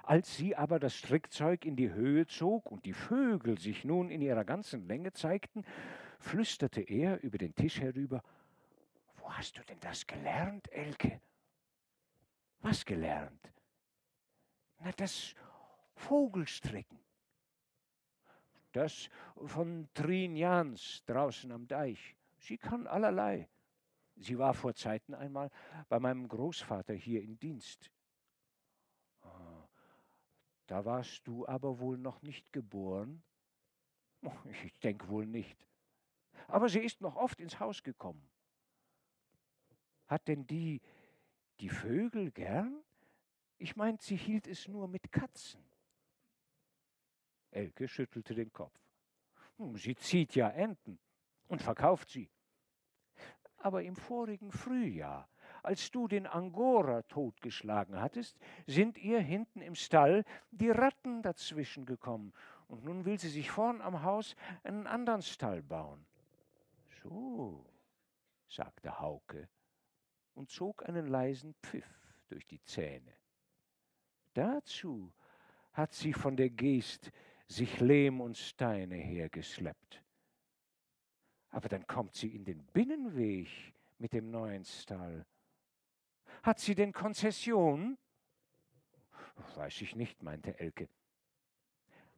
Als sie aber das Strickzeug in die Höhe zog und die Vögel sich nun in ihrer ganzen Länge zeigten, flüsterte er über den Tisch herüber, Wo hast du denn das gelernt, Elke? Was gelernt? Na, das Vogelstricken. Das von Trin Jans draußen am Deich. Sie kann allerlei. Sie war vor Zeiten einmal bei meinem Großvater hier in Dienst. Da warst du aber wohl noch nicht geboren? Ich denke wohl nicht. Aber sie ist noch oft ins Haus gekommen. Hat denn die die Vögel gern? Ich meint, sie hielt es nur mit Katzen. Elke schüttelte den Kopf. Hm, sie zieht ja Enten und verkauft sie. Aber im vorigen Frühjahr, als du den Angora totgeschlagen hattest, sind ihr hinten im Stall die Ratten dazwischen gekommen. Und nun will sie sich vorn am Haus einen anderen Stall bauen. So, sagte Hauke und zog einen leisen Pfiff durch die Zähne. Dazu hat sie von der Geest sich Lehm und Steine hergeschleppt. Aber dann kommt sie in den Binnenweg mit dem neuen Stall. Hat sie denn Konzession? Weiß ich nicht, meinte Elke.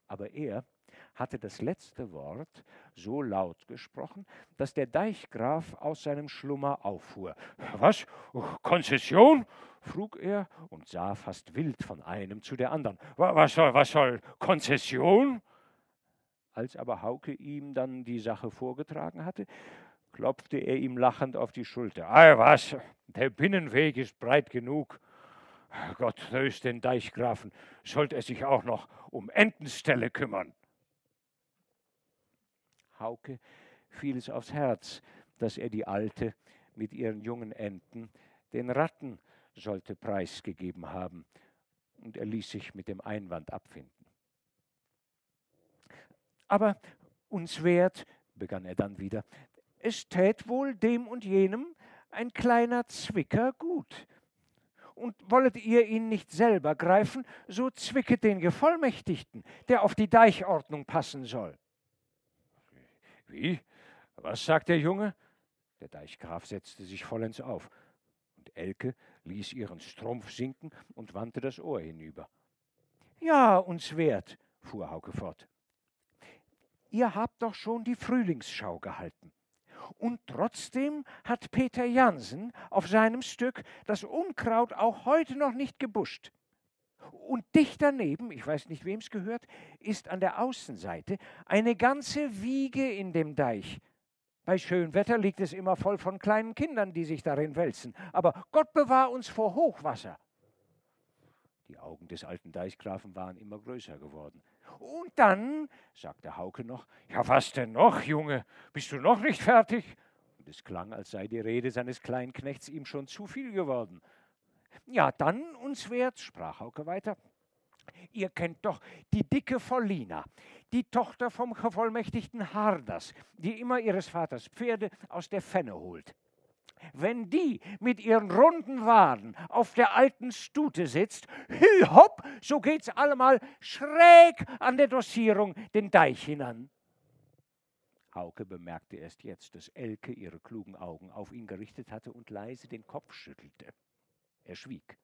Aber er hatte das letzte Wort so laut gesprochen, dass der Deichgraf aus seinem Schlummer auffuhr. Was? Konzession? frug er und sah fast wild von einem zu der anderen. Was soll, was soll Konzession? Als aber Hauke ihm dann die Sache vorgetragen hatte, klopfte er ihm lachend auf die Schulter. Ei was, der Binnenweg ist breit genug. Gott löst den Deichgrafen, sollte er sich auch noch um Entenställe kümmern. Hauke fiel es aufs Herz, dass er die Alte mit ihren jungen Enten den Ratten sollte preisgegeben haben, und er ließ sich mit dem Einwand abfinden. Aber uns wert, begann er dann wieder, es tät wohl dem und jenem ein kleiner Zwicker gut. Und wollet ihr ihn nicht selber greifen, so zwicket den Gevollmächtigten, der auf die Deichordnung passen soll. Wie? Was sagt der Junge? Der Deichgraf setzte sich vollends auf, und Elke ließ ihren Strumpf sinken und wandte das Ohr hinüber. Ja, uns wert, fuhr Hauke fort. Ihr habt doch schon die Frühlingsschau gehalten. Und trotzdem hat Peter Jansen auf seinem Stück das Unkraut auch heute noch nicht gebuscht. Und dicht daneben, ich weiß nicht, wem es gehört, ist an der Außenseite eine ganze Wiege in dem Deich. Bei Schönwetter liegt es immer voll von kleinen Kindern, die sich darin wälzen. Aber Gott bewahr uns vor Hochwasser. Die Augen des alten Deichgrafen waren immer größer geworden. Und dann, sagte Hauke noch, ja was denn noch, Junge? Bist du noch nicht fertig? Und es klang, als sei die Rede seines Kleinknechts ihm schon zu viel geworden. Ja, dann uns wert, sprach Hauke weiter. Ihr kennt doch die dicke Vollina, die Tochter vom bevollmächtigten Harders, die immer ihres Vaters Pferde aus der Fenne holt. Wenn die mit ihren runden Waden auf der alten Stute sitzt, hü hopp, so geht's allemal schräg an der Dosierung den Deich hinan. Hauke bemerkte erst jetzt, dass Elke ihre klugen Augen auf ihn gerichtet hatte und leise den Kopf schüttelte. Er schwieg.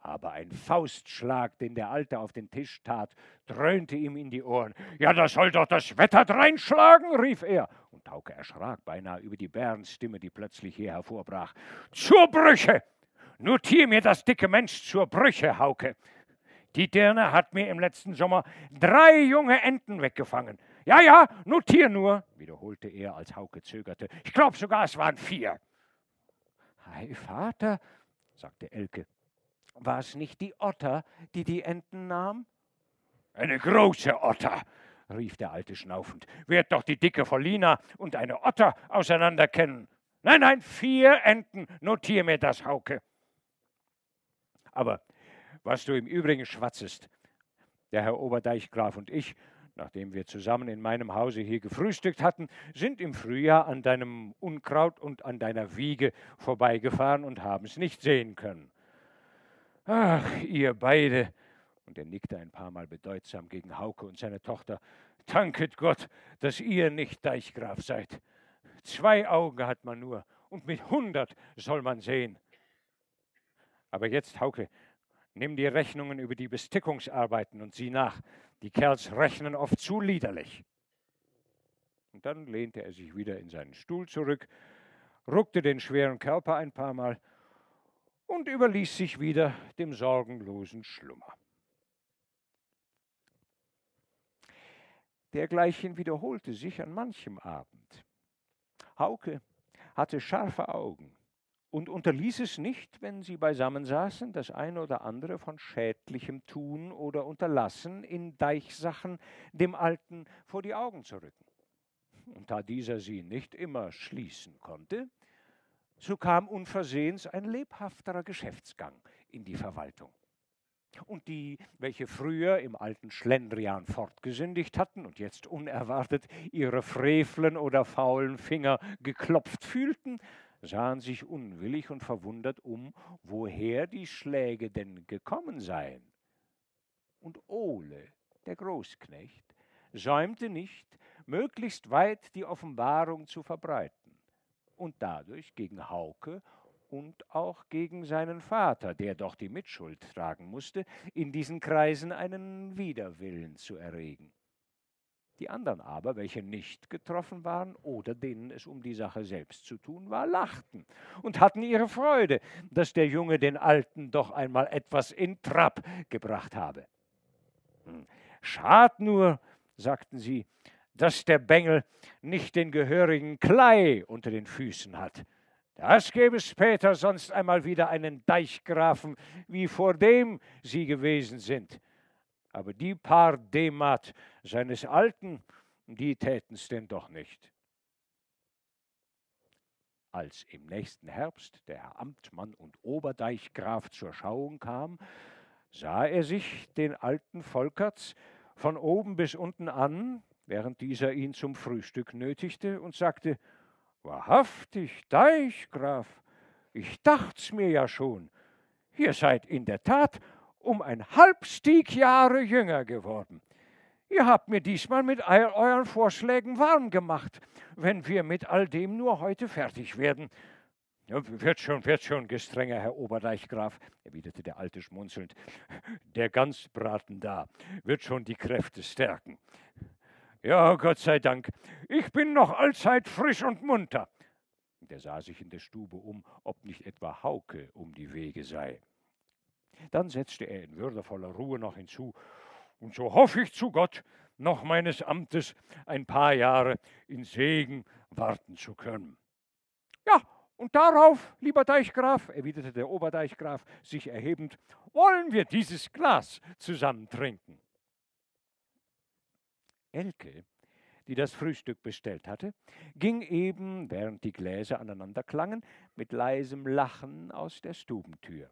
Aber ein Faustschlag, den der Alte auf den Tisch tat, dröhnte ihm in die Ohren. Ja, da soll doch das Wetter dreinschlagen, rief er. Und Hauke erschrak beinahe über die Bärenstimme, die plötzlich hier hervorbrach. Zur Brüche! Notier mir das dicke Mensch zur Brüche, Hauke. Die Dirne hat mir im letzten Sommer drei junge Enten weggefangen. Ja, ja, notier nur, wiederholte er, als Hauke zögerte. Ich glaube sogar, es waren vier. Ei, Vater, sagte Elke. War es nicht die Otter, die die Enten nahm? Eine große Otter, rief der Alte schnaufend. Wird doch die dicke Volina und eine Otter auseinander kennen. Nein, nein, vier Enten, notier mir das, Hauke. Aber was du im Übrigen schwatzest, der Herr Oberdeichgraf und ich, nachdem wir zusammen in meinem Hause hier gefrühstückt hatten, sind im Frühjahr an deinem Unkraut und an deiner Wiege vorbeigefahren und haben es nicht sehen können. Ach, ihr beide, und er nickte ein paar Mal bedeutsam gegen Hauke und seine Tochter, danket Gott, dass ihr nicht Deichgraf seid. Zwei Augen hat man nur, und mit hundert soll man sehen. Aber jetzt, Hauke, nimm die Rechnungen über die Bestickungsarbeiten und sieh nach. Die Kerls rechnen oft zu liederlich. Und dann lehnte er sich wieder in seinen Stuhl zurück, ruckte den schweren Körper ein paar Mal und überließ sich wieder dem sorgenlosen Schlummer. Dergleichen wiederholte sich an manchem Abend. Hauke hatte scharfe Augen und unterließ es nicht, wenn sie beisammen saßen, das eine oder andere von schädlichem Tun oder Unterlassen in Deichsachen dem Alten vor die Augen zu rücken. Und da dieser sie nicht immer schließen konnte, so kam unversehens ein lebhafterer Geschäftsgang in die Verwaltung. Und die, welche früher im alten Schlendrian fortgesündigt hatten und jetzt unerwartet ihre frevlen oder faulen Finger geklopft fühlten, sahen sich unwillig und verwundert um, woher die Schläge denn gekommen seien. Und Ole, der Großknecht, säumte nicht, möglichst weit die Offenbarung zu verbreiten und dadurch gegen Hauke und auch gegen seinen Vater, der doch die Mitschuld tragen musste, in diesen Kreisen einen Widerwillen zu erregen. Die anderen aber, welche nicht getroffen waren oder denen es um die Sache selbst zu tun war, lachten und hatten ihre Freude, dass der Junge den Alten doch einmal etwas in Trab gebracht habe. Hm, schad nur, sagten sie, dass der Bengel nicht den gehörigen Klei unter den Füßen hat. Das gäbe später sonst einmal wieder einen Deichgrafen, wie vor dem sie gewesen sind. Aber die paar Demat seines Alten, die täten's denn doch nicht. Als im nächsten Herbst der Amtmann und Oberdeichgraf zur Schauung kam, sah er sich den alten Volkerts von oben bis unten an, während dieser ihn zum Frühstück nötigte, und sagte, Wahrhaftig, Deichgraf, ich dacht's mir ja schon, ihr seid in der Tat um ein halbstieg Jahre jünger geworden. Ihr habt mir diesmal mit euren Vorschlägen warm gemacht, wenn wir mit all dem nur heute fertig werden. Ja, wird schon, wird schon, gestrenger Herr Oberdeichgraf, erwiderte der Alte schmunzelnd. Der Ganzbraten da wird schon die Kräfte stärken. Ja, Gott sei Dank, ich bin noch allzeit frisch und munter. Der sah sich in der Stube um, ob nicht etwa Hauke um die Wege sei. Dann setzte er in würdevoller Ruhe noch hinzu, und so hoffe ich zu Gott, noch meines Amtes ein paar Jahre in Segen warten zu können. Ja, und darauf, lieber Deichgraf, erwiderte der Oberdeichgraf, sich erhebend, wollen wir dieses Glas zusammen trinken. Elke, die das Frühstück bestellt hatte, ging eben, während die Gläser aneinander klangen, mit leisem Lachen aus der Stubentür.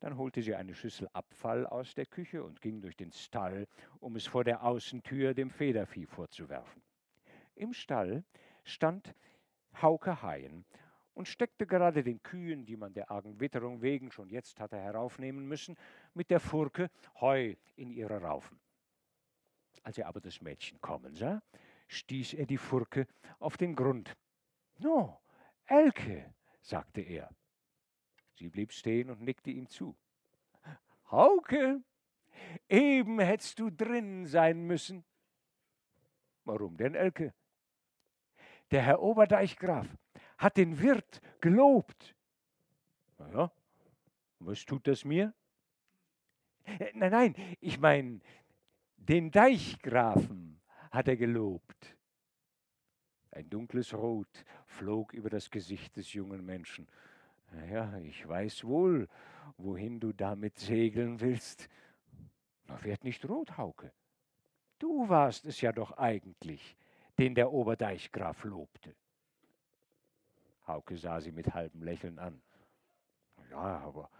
Dann holte sie eine Schüssel Abfall aus der Küche und ging durch den Stall, um es vor der Außentür dem Federvieh vorzuwerfen. Im Stall stand Hauke Haien und steckte gerade den Kühen, die man der argen Witterung wegen schon jetzt hatte heraufnehmen müssen, mit der Furke Heu in ihre Raufen. Als er aber das Mädchen kommen sah, stieß er die Furke auf den Grund. No, Elke, sagte er. Sie blieb stehen und nickte ihm zu. Hauke, eben hättest du drin sein müssen. Warum denn, Elke? Der Herr Oberdeichgraf hat den Wirt gelobt. Na ja, was tut das mir? Äh, nein, nein, ich meine, den Deichgrafen hat er gelobt. Ein dunkles Rot flog über das Gesicht des jungen Menschen. Ja, ich weiß wohl, wohin du damit segeln willst. Na, werd nicht rot, Hauke. Du warst es ja doch eigentlich, den der Oberdeichgraf lobte. Hauke sah sie mit halbem Lächeln an. Ja, aber,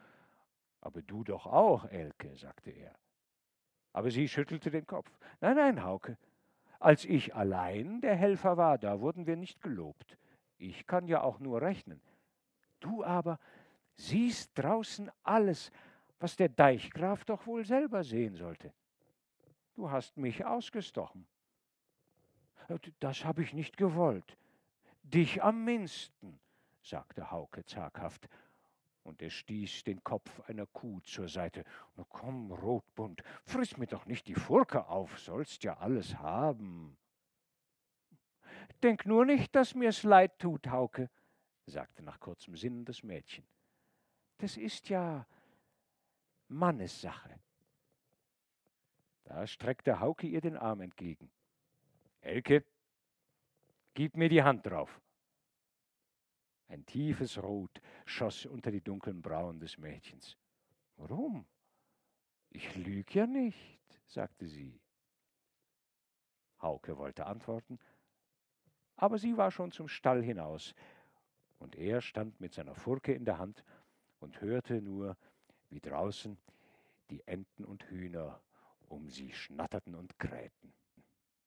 aber du doch auch, Elke, sagte er. Aber sie schüttelte den Kopf. Nein, nein, Hauke. Als ich allein der Helfer war, da wurden wir nicht gelobt. Ich kann ja auch nur rechnen. Du aber siehst draußen alles, was der Deichgraf doch wohl selber sehen sollte. Du hast mich ausgestochen. Das habe ich nicht gewollt. Dich am mindesten, sagte Hauke zaghaft, und er stieß den Kopf einer Kuh zur Seite. Na komm, Rotbund, friss mir doch nicht die Furke auf, sollst ja alles haben. Denk nur nicht, dass mir's leid tut, Hauke, sagte nach kurzem Sinnen das Mädchen. Das ist ja Mannessache. Da streckte Hauke ihr den Arm entgegen. Elke, gib mir die Hand drauf. Ein tiefes Rot schoss unter die dunklen Brauen des Mädchens. Warum? Ich lüg ja nicht, sagte sie. Hauke wollte antworten, aber sie war schon zum Stall hinaus, und er stand mit seiner Furke in der Hand und hörte nur, wie draußen die Enten und Hühner um sie schnatterten und krähten.